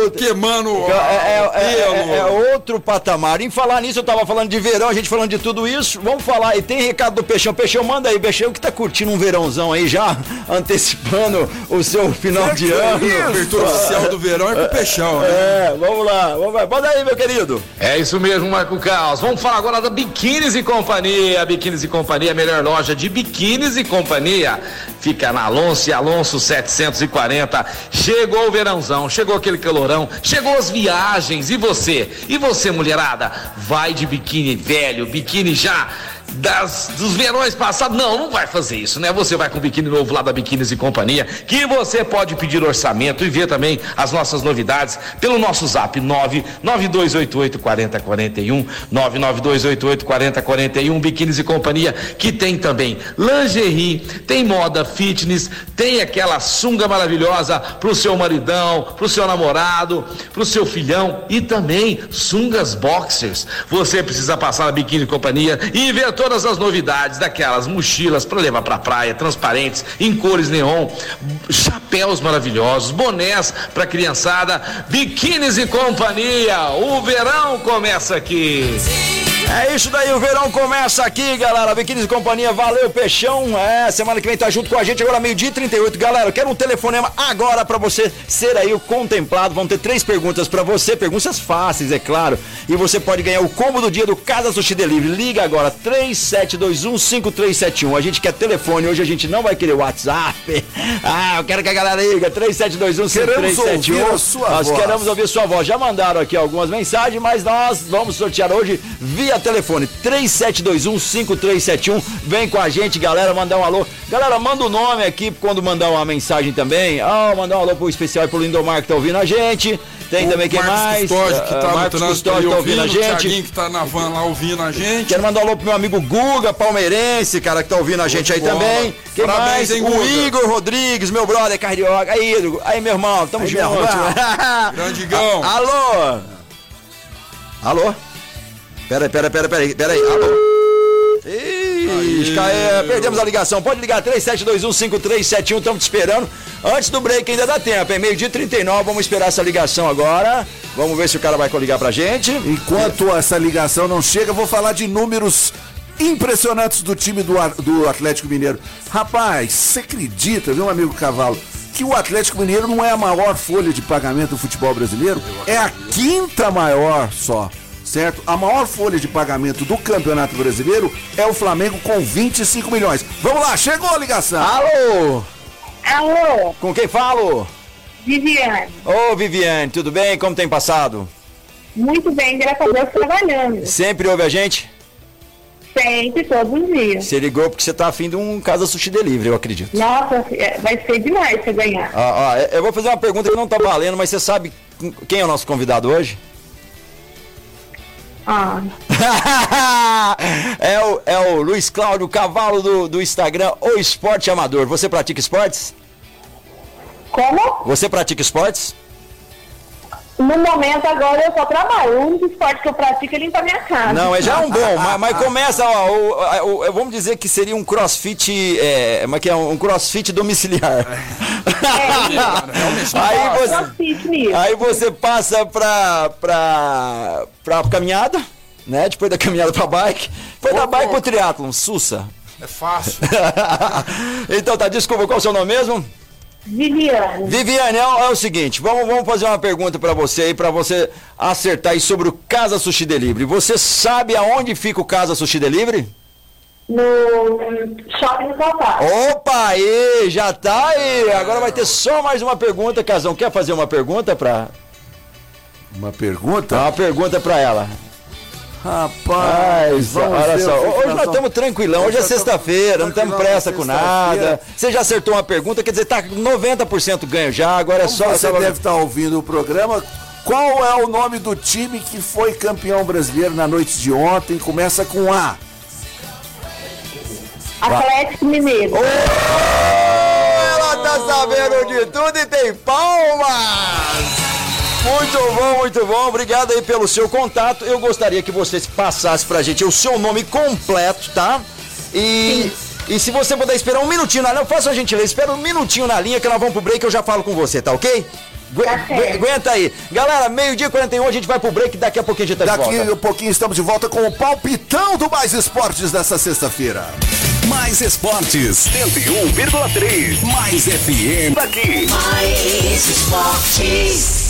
outro- queimando É, é- é- é- é outro patamar. Em falar nisso, eu tava falando de verão, a gente falando de tudo isso. Vamos falar. E tem recado do Peixão. Peixão, manda aí, Peixão, que tá curtindo um verãozão aí já, antecipando o seu final de ano. A abertura oficial do verão é com o peixão, né? É, vamos lá, vamos lá. Manda aí, meu querido. É isso mesmo, Marco Caos. Vamos falar agora da Biquínis e Companhia. Biquínis e Companhia, a melhor loja de biquínis e companhia. Fica na Alonso e Alonso 740. Chegou o verãozão, chegou aquele calorão, chegou as viagens. E você? E você, mulherada? Vai de biquíni velho, biquíni já das, dos verões passados. Não, não vai fazer isso, né? Você vai com o biquíni novo lá da Biquínis e Companhia, que você pode pedir orçamento e ver também as nossas novidades pelo nosso zap 99288 4041, 99288 4041, Biquínis e Companhia, que tem também lingerie, tem moda fitness, tem aquela sunga maravilhosa pro seu maridão, pro seu namorado, pro seu filhão e também sungas boxers. Você precisa passar na Biquíni e Companhia e ver todas as novidades daquelas mochilas para levar pra praia, transparentes, em cores neon, chapéus maravilhosos, bonés pra criançada, biquínis e companhia. O verão começa aqui. É isso daí, o verão começa aqui, galera. Biquínis e Companhia, valeu, Peixão. É, semana que vem tá junto com a gente, agora meio-dia e 38. Galera, eu quero um telefonema agora pra você ser aí o contemplado. Vão ter três perguntas pra você, perguntas fáceis, é claro. E você pode ganhar o combo do dia do Casa Sushi Delivery. Liga agora, 3721-5371. A gente quer telefone, hoje a gente não vai querer WhatsApp. Ah, eu quero que a galera liga, 3721-5371. Queremos ouvir a sua Nós voz. queremos ouvir sua voz. Já mandaram aqui algumas mensagens, mas nós vamos sortear hoje via telefone 3721-5371. Vem com a gente, galera, mandar um alô. Galera, manda o nome aqui quando mandar uma mensagem também. Ah, mandar um alô pro especial e pro Lindomar que tá ouvindo a gente. Tem também quem Marcos mais? Custódio, que Ah, tá no Marcos aí Custódio tá ouvindo a ouvindo, o gente. Thiaguinho que tá na van lá ouvindo a gente. Quero mandar um alô pro meu amigo Guga, palmeirense, cara, que tá ouvindo a gente aí bola. também. Quem Parabéns, mais? hein, o? Igor Rodrigues, meu brother carioca. Aí, Igor. aí meu irmão, tamo Aí, junto. meu irmão. Grande Igão. A- Alô? Alô? Pera aí, pera aí, pera aí, pera aí, pera aí. Alô? Ih, Caê, perdemos a ligação. Pode ligar 3721-5371, estamos te esperando. Antes do break ainda dá tempo, é meio-dia e 39, vamos esperar essa ligação agora. Vamos ver se o cara vai ligar pra gente. Enquanto essa ligação não chega, vou falar de números impressionantes do time do, do Atlético Mineiro. Rapaz, você acredita, viu, amigo Cavalo, que o Atlético Mineiro não é a maior folha de pagamento do futebol brasileiro? É a quinta maior só. Certo? A maior folha de pagamento do Campeonato Brasileiro é o Flamengo com 25 milhões. Vamos lá, chegou a ligação. Alô? Alô, Com quem falo? Viviane. Ô Viviane, tudo bem? Como tem passado? Muito bem, graças a Deus, trabalhando. Sempre ouve a gente? Sempre, todos os dias. Você ligou porque você tá afim de um Casa Sushi Delivery, eu acredito. Nossa, é, vai ser demais você ganhar. Ah, ah, eu vou fazer uma pergunta que não tá valendo, mas você sabe quem é o nosso convidado hoje? Ah, é, o, é o Luiz Cláudio, cavalo do, do Instagram, o Esporte Amador. Você pratica esportes? como? Você pratica esportes? No momento agora eu só trabalho. O único esporte que eu pratico é limpar minha casa. Não, é já um bom, mas, mas começa, ó, o- o- o- vamos dizer que seria um crossfit, é, mas que é um crossfit domiciliar. aí, você, Crossfit nisso. aí você passa pra, pra, pra caminhada, né? Depois da caminhada pra bike, depois da bike pro triatlon, sussa. É fácil. então tá, desculpa, qual é o seu nome mesmo? Viviane. Viviane, é, o- é o seguinte, vamos, vamos fazer uma pergunta pra você aí, pra você acertar aí sobre o Casa Sushi Delivery. Você sabe aonde fica o Casa Sushi Delivery? No shopping do. Opa, aí, já tá aí. Agora vai ter só mais uma pergunta, Casão. Quer fazer uma pergunta pra. Uma pergunta? Uma pergunta pra ela. Rapaz, olha só, hoje nós estamos tranquilão, hoje é sexta-feira, não estamos temos pressa com sexta-feira. nada. Você já acertou uma pergunta, quer dizer, tá 90% ganho já, agora é só. Você deve estar ouvindo o programa. Qual é o nome do time que foi campeão brasileiro na noite de ontem? Começa com A. Atlético Mineiro. Ela tá sabendo de tudo e tem palmas! Muito bom, muito bom. Obrigado aí pelo seu contato. Eu gostaria que você passasse pra gente o seu nome completo, tá? E, e se você puder esperar um minutinho na linha, faça a gentileza, espera um minutinho na linha que nós vamos pro break eu já falo com você, tá ok? Tá Aguenta aí. Galera, meio-dia e 41, a gente vai pro break daqui a pouquinho a gente tá de Daqui volta. um pouquinho estamos de volta com o palpitão do Mais Esportes dessa sexta-feira. Mais Esportes 101,3. Mais FM. Daqui. Mais esportes.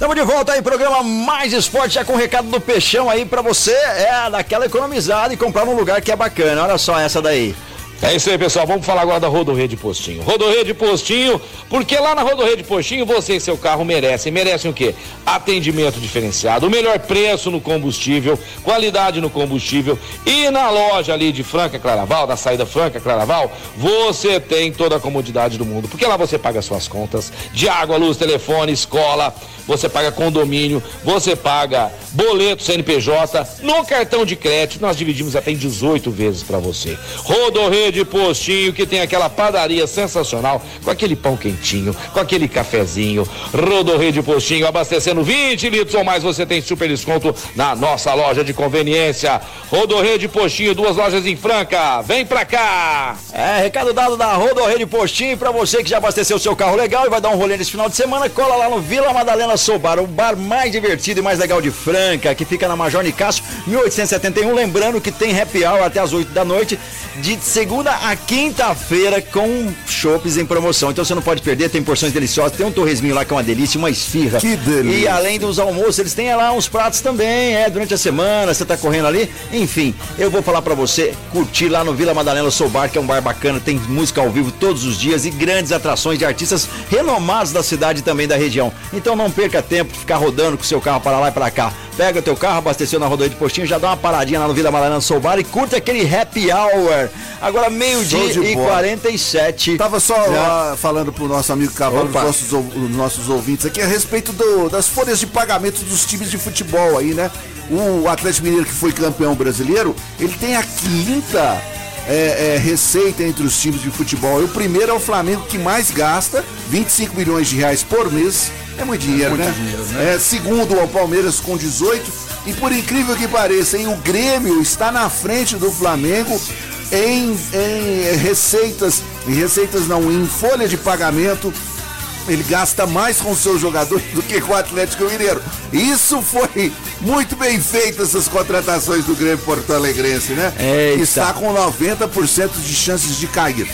Estamos de volta aí, programa Mais Esporte, já com o recado do Peixão aí pra você, é daquela economizada e comprar num lugar que é bacana. Olha só essa daí. É isso aí, pessoal. Vamos falar agora da Rodorrede Postinho. Rodorrede Postinho, porque lá na Rodorrede Postinho você e seu carro merecem. Merecem o quê? Atendimento diferenciado, o melhor preço no combustível, qualidade no combustível. E na loja ali de Franca Claraval, da saída Franca Claraval, você tem toda a comodidade do mundo. Porque lá você paga suas contas de água, luz, telefone, escola, você paga condomínio, você paga boleto CNPJ, no cartão de crédito nós dividimos até em 18 vezes para você. Rodorrede Postinho, que tem aquela padaria sensacional, com aquele pão quentinho, com aquele cafezinho. Rodorrede Postinho, abastecendo 20 litros ou mais, você tem super desconto na nossa loja de conveniência. Rodorrede Postinho, duas lojas em Franca. Vem pra cá! É, recado dado da Rodorrede Postinho pra você que já abasteceu seu carro legal e vai dar um rolê nesse final de semana, cola lá no Vila Madalena Soubar, o bar mais divertido e mais legal de Franca, que fica na Major Nicásio, 1871. Lembrando que tem happy hour até as 8 da noite, de segunda a quinta-feira, com chopes em promoção. Então você não pode perder, tem porções deliciosas, tem um torresminho lá que é uma delícia, uma esfirra. Que delícia. E além dos almoços, eles têm lá uns pratos também, é, durante a semana, você tá correndo ali. Enfim, eu vou falar pra você curtir lá no Vila Madalena Soul Bar, que é um bar bacana, tem música ao vivo todos os dias e grandes atrações de artistas renomados da cidade e também da região. Então não perca tempo de ficar rodando com seu carro para lá e para cá. Pega teu carro, abasteceu na rodovia de postinho, já dá uma paradinha lá no Vila Madalena Soul Bar e curta aquele happy hour. Agora meio-dia e bola. 47. Tava só ah, falando pro nosso amigo Cavalo, os Opa. nossos, os nossos ouvintes aqui, a respeito do- das folhas de pagamento dos times de futebol aí, né? O Atlético Mineiro, que foi campeão brasileiro, ele tem a quinta é, é, receita entre os times de futebol. E o primeiro é o Flamengo, que mais gasta, 25 milhões de reais por mês. É muito dinheiro, muito né? dinheiro, né? É, segundo o Palmeiras com 18. E por incrível que pareça, hein, o Grêmio está na frente do Flamengo em, em receitas, em receitas não, em folha de pagamento. Ele gasta mais com seus jogadores do que com o Atlético Mineiro. Isso foi muito bem feito, essas contratações do Grêmio Porto Alegrense, né? Eita. Está com 90% de chances de cair.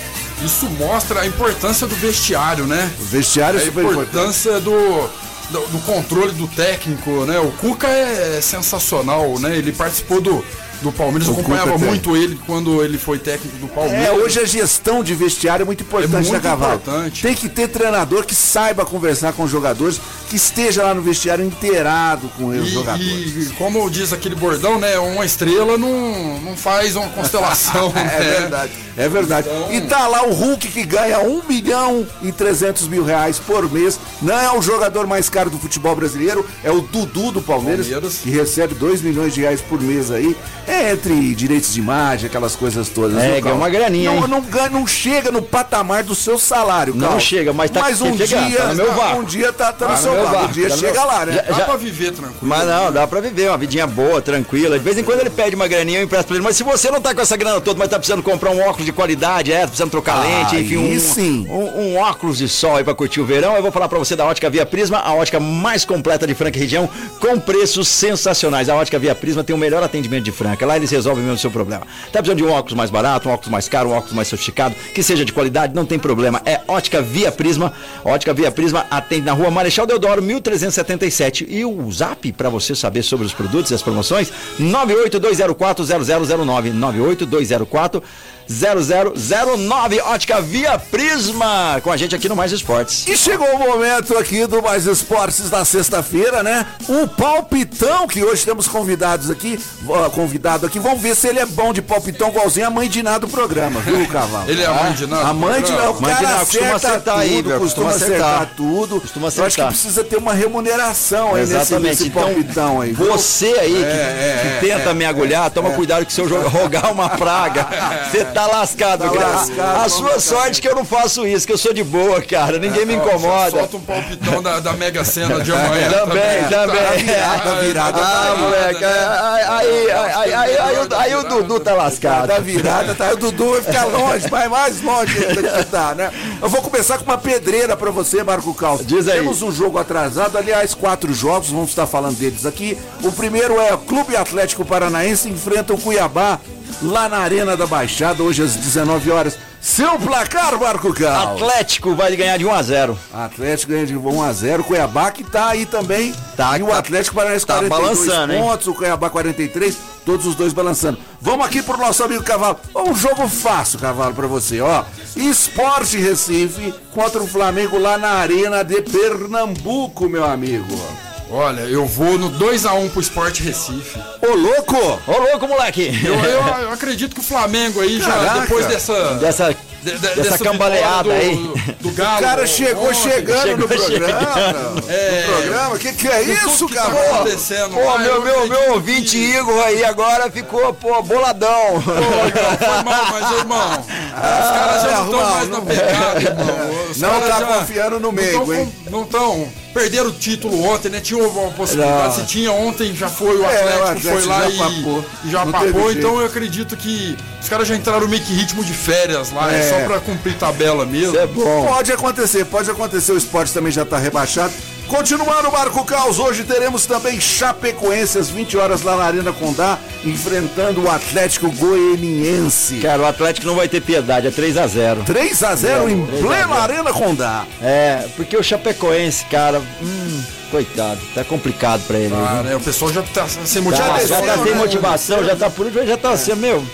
Isso mostra a importância do vestiário, né? O vestiário é a super importante. importância do, do, do controle do técnico, né? O Cuca é sensacional, né? Ele participou do, do Palmeiras. Eu acompanhava Cuca tem. muito ele quando ele foi técnico do Palmeiras. É, hoje a gestão de vestiário é muito importante, É muito né, Cavalo? importante. Tem que ter treinador que saiba conversar com os jogadores, que esteja lá no vestiário inteirado com os E, jogadores. e como diz aquele bordão, né? Uma estrela não, não faz uma constelação. É né? verdade, é verdade. Então- E tá lá o Hulk que ganha 1 milhão e 300 mil reais por mês. Não é o jogador mais caro do futebol brasileiro, é o Dudu do Palmeiras, Palmeiras. que recebe 2 milhões de reais por mês aí. É entre direitos de imagem, aquelas coisas todas. É, Cal? uma graninha, Não, não, ganha, não chega no patamar do seu salário, Não chega, mas tá- Mas um chegar, dia, tá no meu vácuo. um dia tá, tá no Tá no seu vácuo. Um dia tá no chega meu- lá, né? Dá Já- pra viver tranquilo. Mas não, dá pra viver, uma vidinha boa, tranquila. De vez em quando ele pede uma graninha, eu empresto pra ele. Mas se você não tá com essa grana toda, mas tá precisando comprar um óculos de qualidade, é, tá precisando trocar lente, enfim, um, sim. Um, um óculos de sol aí pra curtir o verão, eu vou falar pra você da Ótica Via Prisma, a ótica mais completa de Franca e região, com preços sensacionais. A Ótica Via Prisma tem o melhor atendimento de Franca. Lá eles resolvem mesmo o seu problema. Tá precisando de um óculos mais barato, um óculos mais caro, um óculos mais sofisticado, que seja de qualidade, não tem problema. É Ótica Via Prisma. Ótica Via Prisma atende na rua Marechal Deodoro, 1377. E o zap pra você saber sobre os produtos e as promoções, 982040009. 98204 0009 Ótica Via Prisma com a gente aqui no Mais Esportes. E chegou o momento aqui do Mais Esportes da sexta-feira, né? O palpitão, que hoje temos convidados aqui, convidado aqui. Vamos ver se ele é bom de palpitão, igualzinho a mãe de nada do programa, viu, Cavalo? Ele é a mãe de nada A mãe de nada, o Mãe cara costuma acerta acertar tudo, aí, costuma acertar, acertar. tudo. Costuma Eu acho que acertar. precisa ter uma remuneração aí nesse, Exatamente. nesse Então, palpitão aí. viu? Você aí que, que tenta me agulhar, toma cuidado que se eu jogar- rogar uma praga, você tá lascado. Tá cara. lascado, a sua sorte que eu não faço isso, que eu sou de boa, cara. Ninguém me incomoda. Solta um palpitão da, da Mega Sena de amanhã. Também, também. Tá virada, virada, Ah, tá moleque, aí, aí, aí, aí, o- Dudu tá lascado. Da virada, tá? O Dudu vai ficar longe, vai mais longe ainda que tá, né? Eu vou começar com uma pedreira pra você, Marco Cal. Diz aí. Temos um jogo atrasado, aliás, quatro jogos, vamos estar falando deles aqui. O primeiro é o Clube Atlético Paranaense enfrenta o Cuiabá lá na Arena da Baixada, hoje às 19 horas. Seu placar, Marco Cal. Atlético vai ganhar de 1 a 0. Atlético ganha de 1 a 0 Cuiabá que tá aí também. Tá, e o tá- Atlético Paranaense tá 42 balançando, hein? pontos, o Cuiabá 43, todos os dois balançando. Vamos aqui pro nosso amigo Cavalo. Um jogo fácil, Cavalo, pra você, ó. Esporte Recife contra o Flamengo lá na Arena de Pernambuco, meu amigo. Olha, eu vou no 2x1 pro Esporte Recife. Ô, louco! Ô, louco, moleque! Eu, eu, eu acredito que o Flamengo aí, já Caraca. depois dessa. Dessa, de- de- dessa dessa cambaleada aí. Do, do Galo. O cara chegou ontem, chegando chegou no programa. chegando. No programa, que que é isso, que tá Cavalo? acontecendo Pô, lá, meu, eu meu, meu ouvinte que- Igor aí agora ficou, pô, boladão. Pô, irmão, foi mal, mas, irmão, os caras já não estão mais não- na pegada, irmão. Os Não tá já confiando no meio, hein? Não estão. Perderam o título ontem, né? Tinha uma possibilidade. Se tinha ontem, já foi o É, Atlético, o Atlético foi lá já e papou. e já Não papou. Então jeito. eu acredito que os caras já entraram meio que ritmo de férias lá. É, É. só pra cumprir tabela mesmo. Isso é bom. Pode acontecer, pode acontecer. O esporte também já tá rebaixado. Continuando o Marco Caos, hoje teremos também Chapecoense às 20 horas lá na Arena Condá, enfrentando o Atlético Goianiense. Cara, o Atlético não vai ter piedade, é 3 a 0 3 a 0 em 3 a plena 0. Arena Condá. É, porque o Chapecoense, cara, hum, coitado, tá complicado pra ele. Viu? né? O pessoal já tá sem Tá, motivação. já tá né? sem motivação, já tá por já tá assim, meu.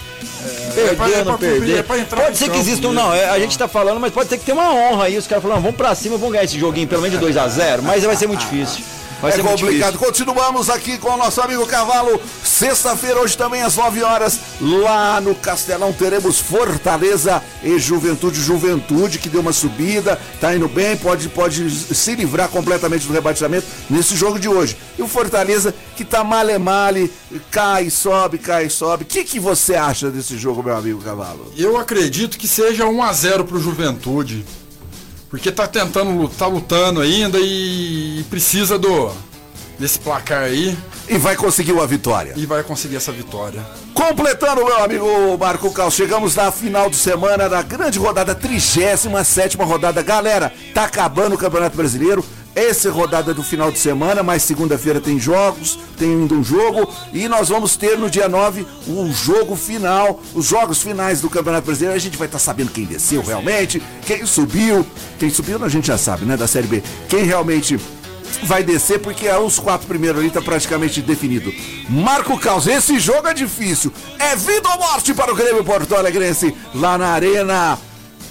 É Perdeu, pra- é não perder. é pode ser que exista um, mesmo. não. é, A gente tá falando, mas pode ser que tenha uma honra aí. Os caras falando, vamos pra cima, vamos ganhar esse joguinho, pelo menos de 2 a 0 Mas vai ser muito difícil. Vai é complicado. Continuamos aqui com o nosso amigo Cavalo. Sexta-feira, hoje também às 9 horas, lá no Castelão, teremos Fortaleza e Juventude. Juventude que deu uma subida, tá indo bem, pode, pode se livrar completamente do rebaixamento nesse jogo de hoje. E o Fortaleza que tá male male, cai, sobe, cai, sobe. O que, que você acha desse jogo, meu amigo Cavalo? Eu acredito que seja 1 a 0 pro Juventude. Porque tá tentando lutar, tá lutando ainda e precisa do desse placar aí E vai conseguir uma vitória. e vai conseguir essa vitória. Completando, meu amigo Marco Cal, chegamos na final de semana da grande rodada, 37 rodada. Galera, tá acabando o Campeonato Brasileiro. Essa é rodada do final de semana, mas segunda-feira tem jogos, tem ainda um jogo. E nós vamos ter no dia 9 o jogo final, os jogos finais do Campeonato Brasileiro. A gente vai estar sabendo quem desceu realmente, quem subiu. Quem subiu a gente já sabe, né? Da Série B. Quem realmente vai descer porque os quatro primeiros ali tá praticamente definido. Marco Caos, esse jogo é difícil. É vida ou morte para o Grêmio Porto Alegrense lá na Arena.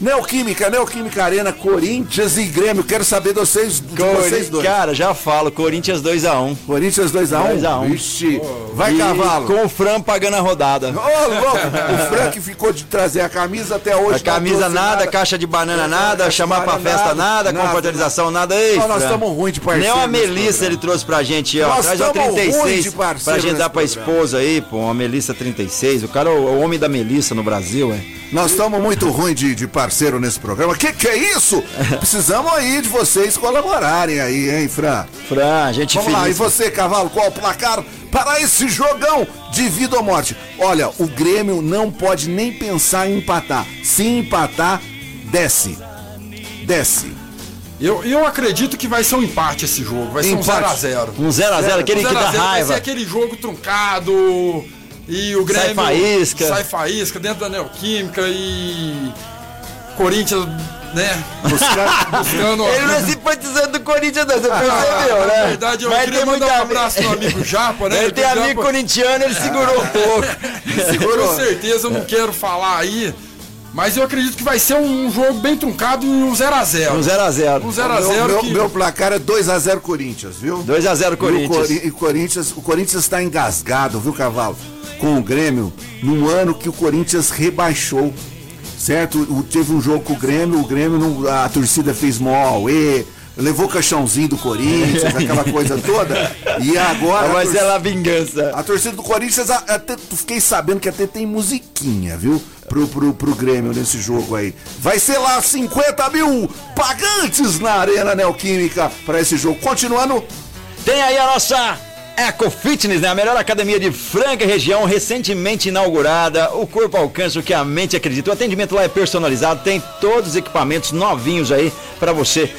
Neoquímica, Neoquímica Arena, Corinthians e Grêmio. Quero saber de vocês, de vocês dois. Cara, já falo, Corinthians 2x1. Corinthians 2x1? 2x1. Vixe, vai E cavalo. Com o Fran pagando a rodada. Ô, louco, o Frank ficou de trazer a camisa até hoje. A camisa trouxe nada, caixa de banana nada, Caixa chamar pra festa nada, nada, confraternização nada. Ei, Não, nós Fran. estamos ruim de parceiro Nem nesse Melissa ele trouxe pra gente, ó. Nós Traz ruim 36 de parceiro pra gente dar pra esposa aí, pô. Uma Melissa 36. O cara é o, o homem da Melissa no Brasil, é. Nós estamos muito ruim de, de parceiro nesse programa. Que que é isso? Precisamos aí de vocês colaborarem aí, hein, Fran? Fran, gente Vamos lá, e feliz. você, Cavalo, qual o placar para esse jogão de vida ou morte? Olha, o Grêmio não pode nem pensar em empatar. Se empatar, desce. Desce. Eu, eu acredito que vai ser um empate esse jogo. Vai ser um Empate. 0x0. Um 0x0, aquele que dá Vai ser raiva. aquele jogo truncado e o Grêmio faísca. sai faísca dentro da Neoquímica e Corinthians, né? buscando Ele não é simpatizante do Corinthians, não, você Ah, percebeu, na né? verdade, eu Mas queria tem mandar um abraço pro amigo Japa, né? Ele tem O amigo Japa- corintiano, ele segurou um pouco. Com certeza eu não quero falar aí, mas eu acredito que vai ser um jogo bem truncado um 0x0. Um 0x0. Um Meu, 0x0 meu, que... meu placar é 2x0 Corinthians, viu? 2x0 E o Corinthians. Cori- E Corinthians, o Corinthians está engasgado, viu, Cavalo? Com o Grêmio, num ano que o Corinthians rebaixou. Certo? O- Teve um jogo com o Grêmio, o Grêmio, não- a torcida fez mó auê, levou o caixãozinho do Corinthians, aquela coisa toda. E agora. a Mas torcida- é lá a vingança. a torcida do Corinthians, até, fiquei sabendo que até tem musiquinha, viu? Pro, pro, pro Grêmio nesse jogo aí. Vai ser lá 50 mil pagantes na Arena Neoquímica para esse jogo. Continuando, Tem aí a nossa Eco Fitness, né? A melhor academia de Franca região, recentemente inaugurada. O corpo alcança o que a mente acredita. O atendimento lá é personalizado, tem todos os equipamentos novinhos aí para você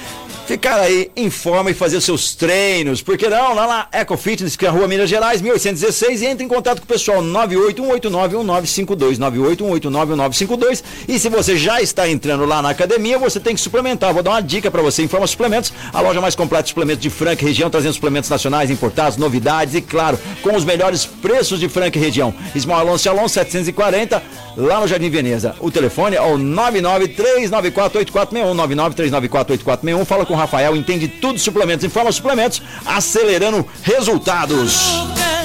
ficar aí em forma e fazer seus treinos. Por que não? Lá na Eco Fitness, que é a Rua Minas Gerais, 1816, e entre em contato com o pessoal 981891952, 981891952. E se você já está entrando lá na academia, você tem que suplementar. Vou dar uma dica para você. Informa Suplementos, a loja mais completa de suplementos de Franca região, trazendo suplementos nacionais, importados, novidades e, claro, com os melhores preços de Franca região. Ismael Alonso Alonso 740, lá no Jardim Veneza. O telefone é o 993948461, 993948461. Fala com o Rafael, entende tudo de suplementos. Informa Suplementos, acelerando resultados.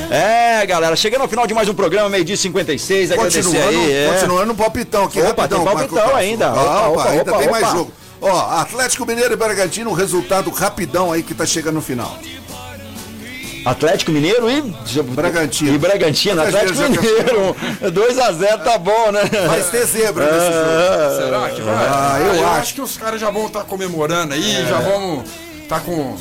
É, galera, chegando ao final de mais um programa, meio-dia e 56, agradecer continuando, aí. é. continuando no palpitão aqui. Opa, rapidão, tem palpitão Marco ainda. Opa, Opa, opa, ainda opa, tem mais opa. jogo. Ó, Atlético Mineiro e Bragantino, um resultado rapidão aí que tá chegando no final. Atlético Mineiro e Bragantino. E Bragantino, Atlético Mineiro. 2x0 tá bom, né? Vai ter zebra nesse jogo. Será que vai? Ah, eu acho. acho que os caras já vão estar comemorando aí, já vão estar com,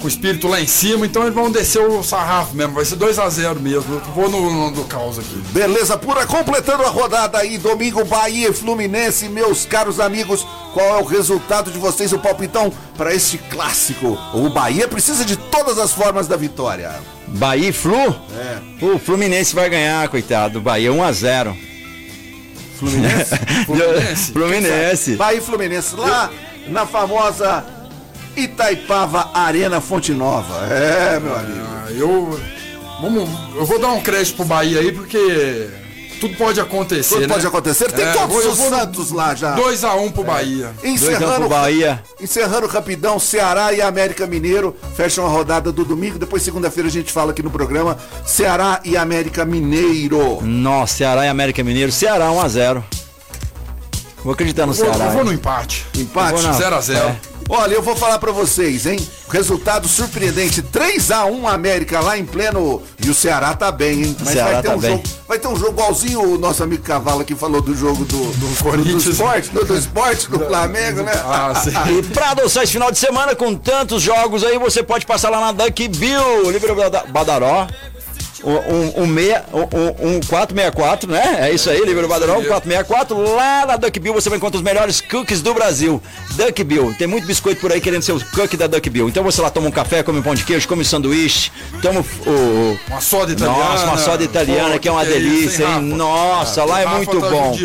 com o espírito lá em cima, então eles vão descer o sarrafo mesmo, vai ser 2x0 mesmo. Eu vou no, no, no caos aqui. Beleza pura, completando a rodada aí, domingo, Bahia e Fluminense, meus caros amigos, qual é o resultado de vocês, o palpitão, para este clássico? O Bahia precisa de todas as formas da vitória. Bahia e Flu? É. O Fluminense vai ganhar, coitado. Bahia 1x0. Fluminense? Fluminense? Fluminense. Bahia e Fluminense, lá na famosa Itaipava Arena Fonte Nova. É, meu amigo. Ah, eu. Vamos, eu vou dar um crédito pro Bahia aí, porque tudo pode acontecer. Tudo né? pode acontecer. Tem É, todos vou- os Santos lá já. 2x1 pro Bahia. 2x1 Encerrando, pro Bahia. encerrando rapidão, Ceará e América Mineiro fecham a rodada do domingo. Depois, segunda-feira, a gente fala aqui no programa Ceará e América Mineiro. Nossa, Ceará e América Mineiro. Ceará 1x0. Vou acreditar no Eu vou, Ceará. eu vou no empate. Empate? Eu vou na- 0x0. Olha, eu vou falar pra vocês, hein? Resultado surpreendente: 3x1 América lá em pleno. E o Ceará tá bem, hein? Mas Ceará vai ter tá um bem. jogo. Vai ter um jogo igualzinho o nosso amigo Cavalo que falou do jogo do, do, Corinthians. do esporte, do, do esporte, do Flamengo, né? Ah, sim. E pra adoçar esse final de semana com tantos jogos aí, você pode passar lá na Duck Bill, livre Bada- Badaró. Um, um, meia, um, um 464, né? É isso aí, Líbero Badarão, 464. Lá na Duck Bill você vai encontrar os melhores cookies do Brasil. Duck Bill, tem muito biscoito por aí querendo ser o cookie da Duck Bill. Então você lá toma um café, come um pão de queijo, come um sanduíche, toma o. uma soda italiana. Nossa, uma soda italiana pô, que é uma que delícia, é hein? Nossa, lá é muito tá bom.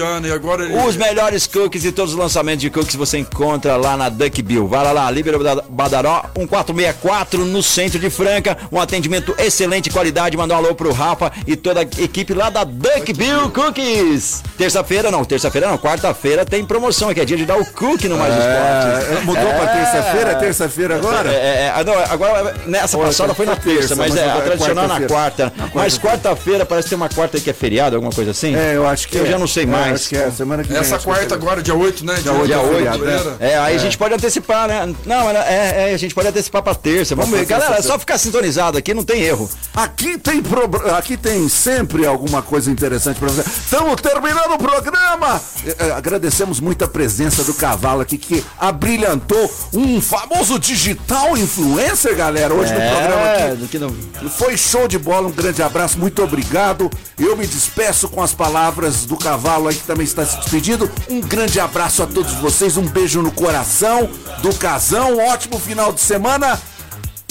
Ele... Os melhores cookies e todos os lançamentos de cookies você encontra lá na Duck Bill. Vai lá, lá, Líbero Badaró, 1464 no centro de Franca. Um atendimento excelente qualidade. Mandar um alô pro Rafa e toda a equipe lá da Duck Bill Cookies. Terça-feira não, terça-feira não, quarta-feira tem promoção aqui, é dia de dar o cookie no Mais é, Esportes. Mudou é, pra terça-feira? É terça-feira agora? É, é, é, não, agora nessa passada foi na terça, mas, mas é a tradicional na quarta. Na quarta mas quarta-feira parece ter uma quarta aí que é feriado, alguma coisa assim? É, eu acho que Eu já não sei mais. acho que é, semana que vem. Essa quarta agora, dia 8, né? Dia 8. Dia 8 é, aí a gente pode antecipar, né? Não, é, é, a gente pode antecipar pra terça. Vamos ver. Galera, é só ficar sintonizado aqui, não tem erro. Aqui tem, pro... aqui tem sempre alguma coisa interessante para você. Estamos terminando o programa. É, agradecemos muito a presença do cavalo aqui que abrilhantou um famoso digital influencer, galera, hoje é, no programa aqui. Não... Foi show de bola, um grande abraço, muito obrigado. Eu me despeço com as palavras do cavalo aí que também está se despedindo. Um grande abraço a todos vocês, um beijo no coração do casão, um ótimo final de semana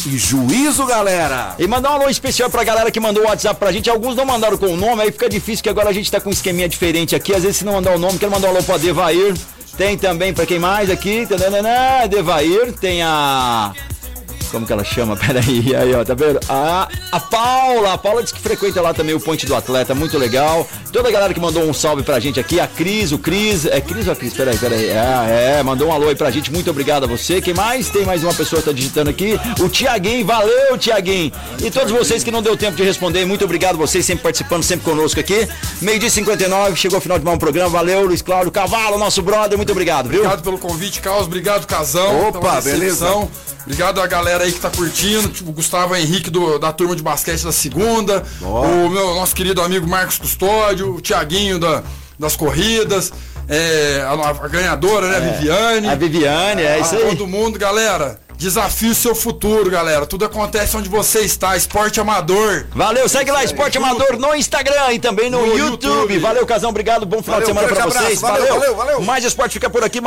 e juízo, galera! E mandar um alô especial pra galera que mandou o WhatsApp pra gente. Alguns não mandaram com o nome, aí fica difícil que agora a gente tá com um esqueminha diferente aqui. Às vezes se não mandar o nome, quero mandar um alô pro Adevair. Tem também pra quem mais aqui? Adevair, tem a como que ela chama? Peraí, aí, ó, tá vendo? A, a Paula, a Paula disse que frequenta lá também o Ponte do Atleta, muito legal. Toda a galera que mandou um salve pra gente aqui, a Cris, o Cris, é Cris ou a Cris? Peraí, peraí. É, é, mandou um alô aí pra gente, muito obrigado a você. Quem mais? Tem mais uma pessoa que tá digitando aqui, o Tiaguinho, valeu, Tiaguinho. E todos vocês que não deu tempo de responder, muito obrigado a vocês, sempre participando, sempre conosco aqui. Meio dia 59, chegou o final de mais um programa, valeu, Luiz Cláudio Cavalo, nosso brother, muito obrigado, viu? Obrigado pelo convite, Carlos, obrigado, Casão. Opa, beleza. Obrigado a galera aí que tá curtindo, tipo, o Gustavo Henrique do, da turma de basquete da segunda, Boa. o meu nosso querido amigo Marcos Custódio, o Tiaguinho da, das corridas, é, a, a ganhadora, né, é, Viviane. A Viviane, é isso aí. Todo mundo, galera. Desafio seu futuro, galera. Tudo acontece onde você está. Esporte Amador. Valeu, segue lá, Esporte Amador no Instagram e também no, no YouTube. YouTube. Valeu, Casão. Obrigado. Bom final valeu, de semana pra vocês. Valeu, valeu, valeu. Mais esporte fica por aqui.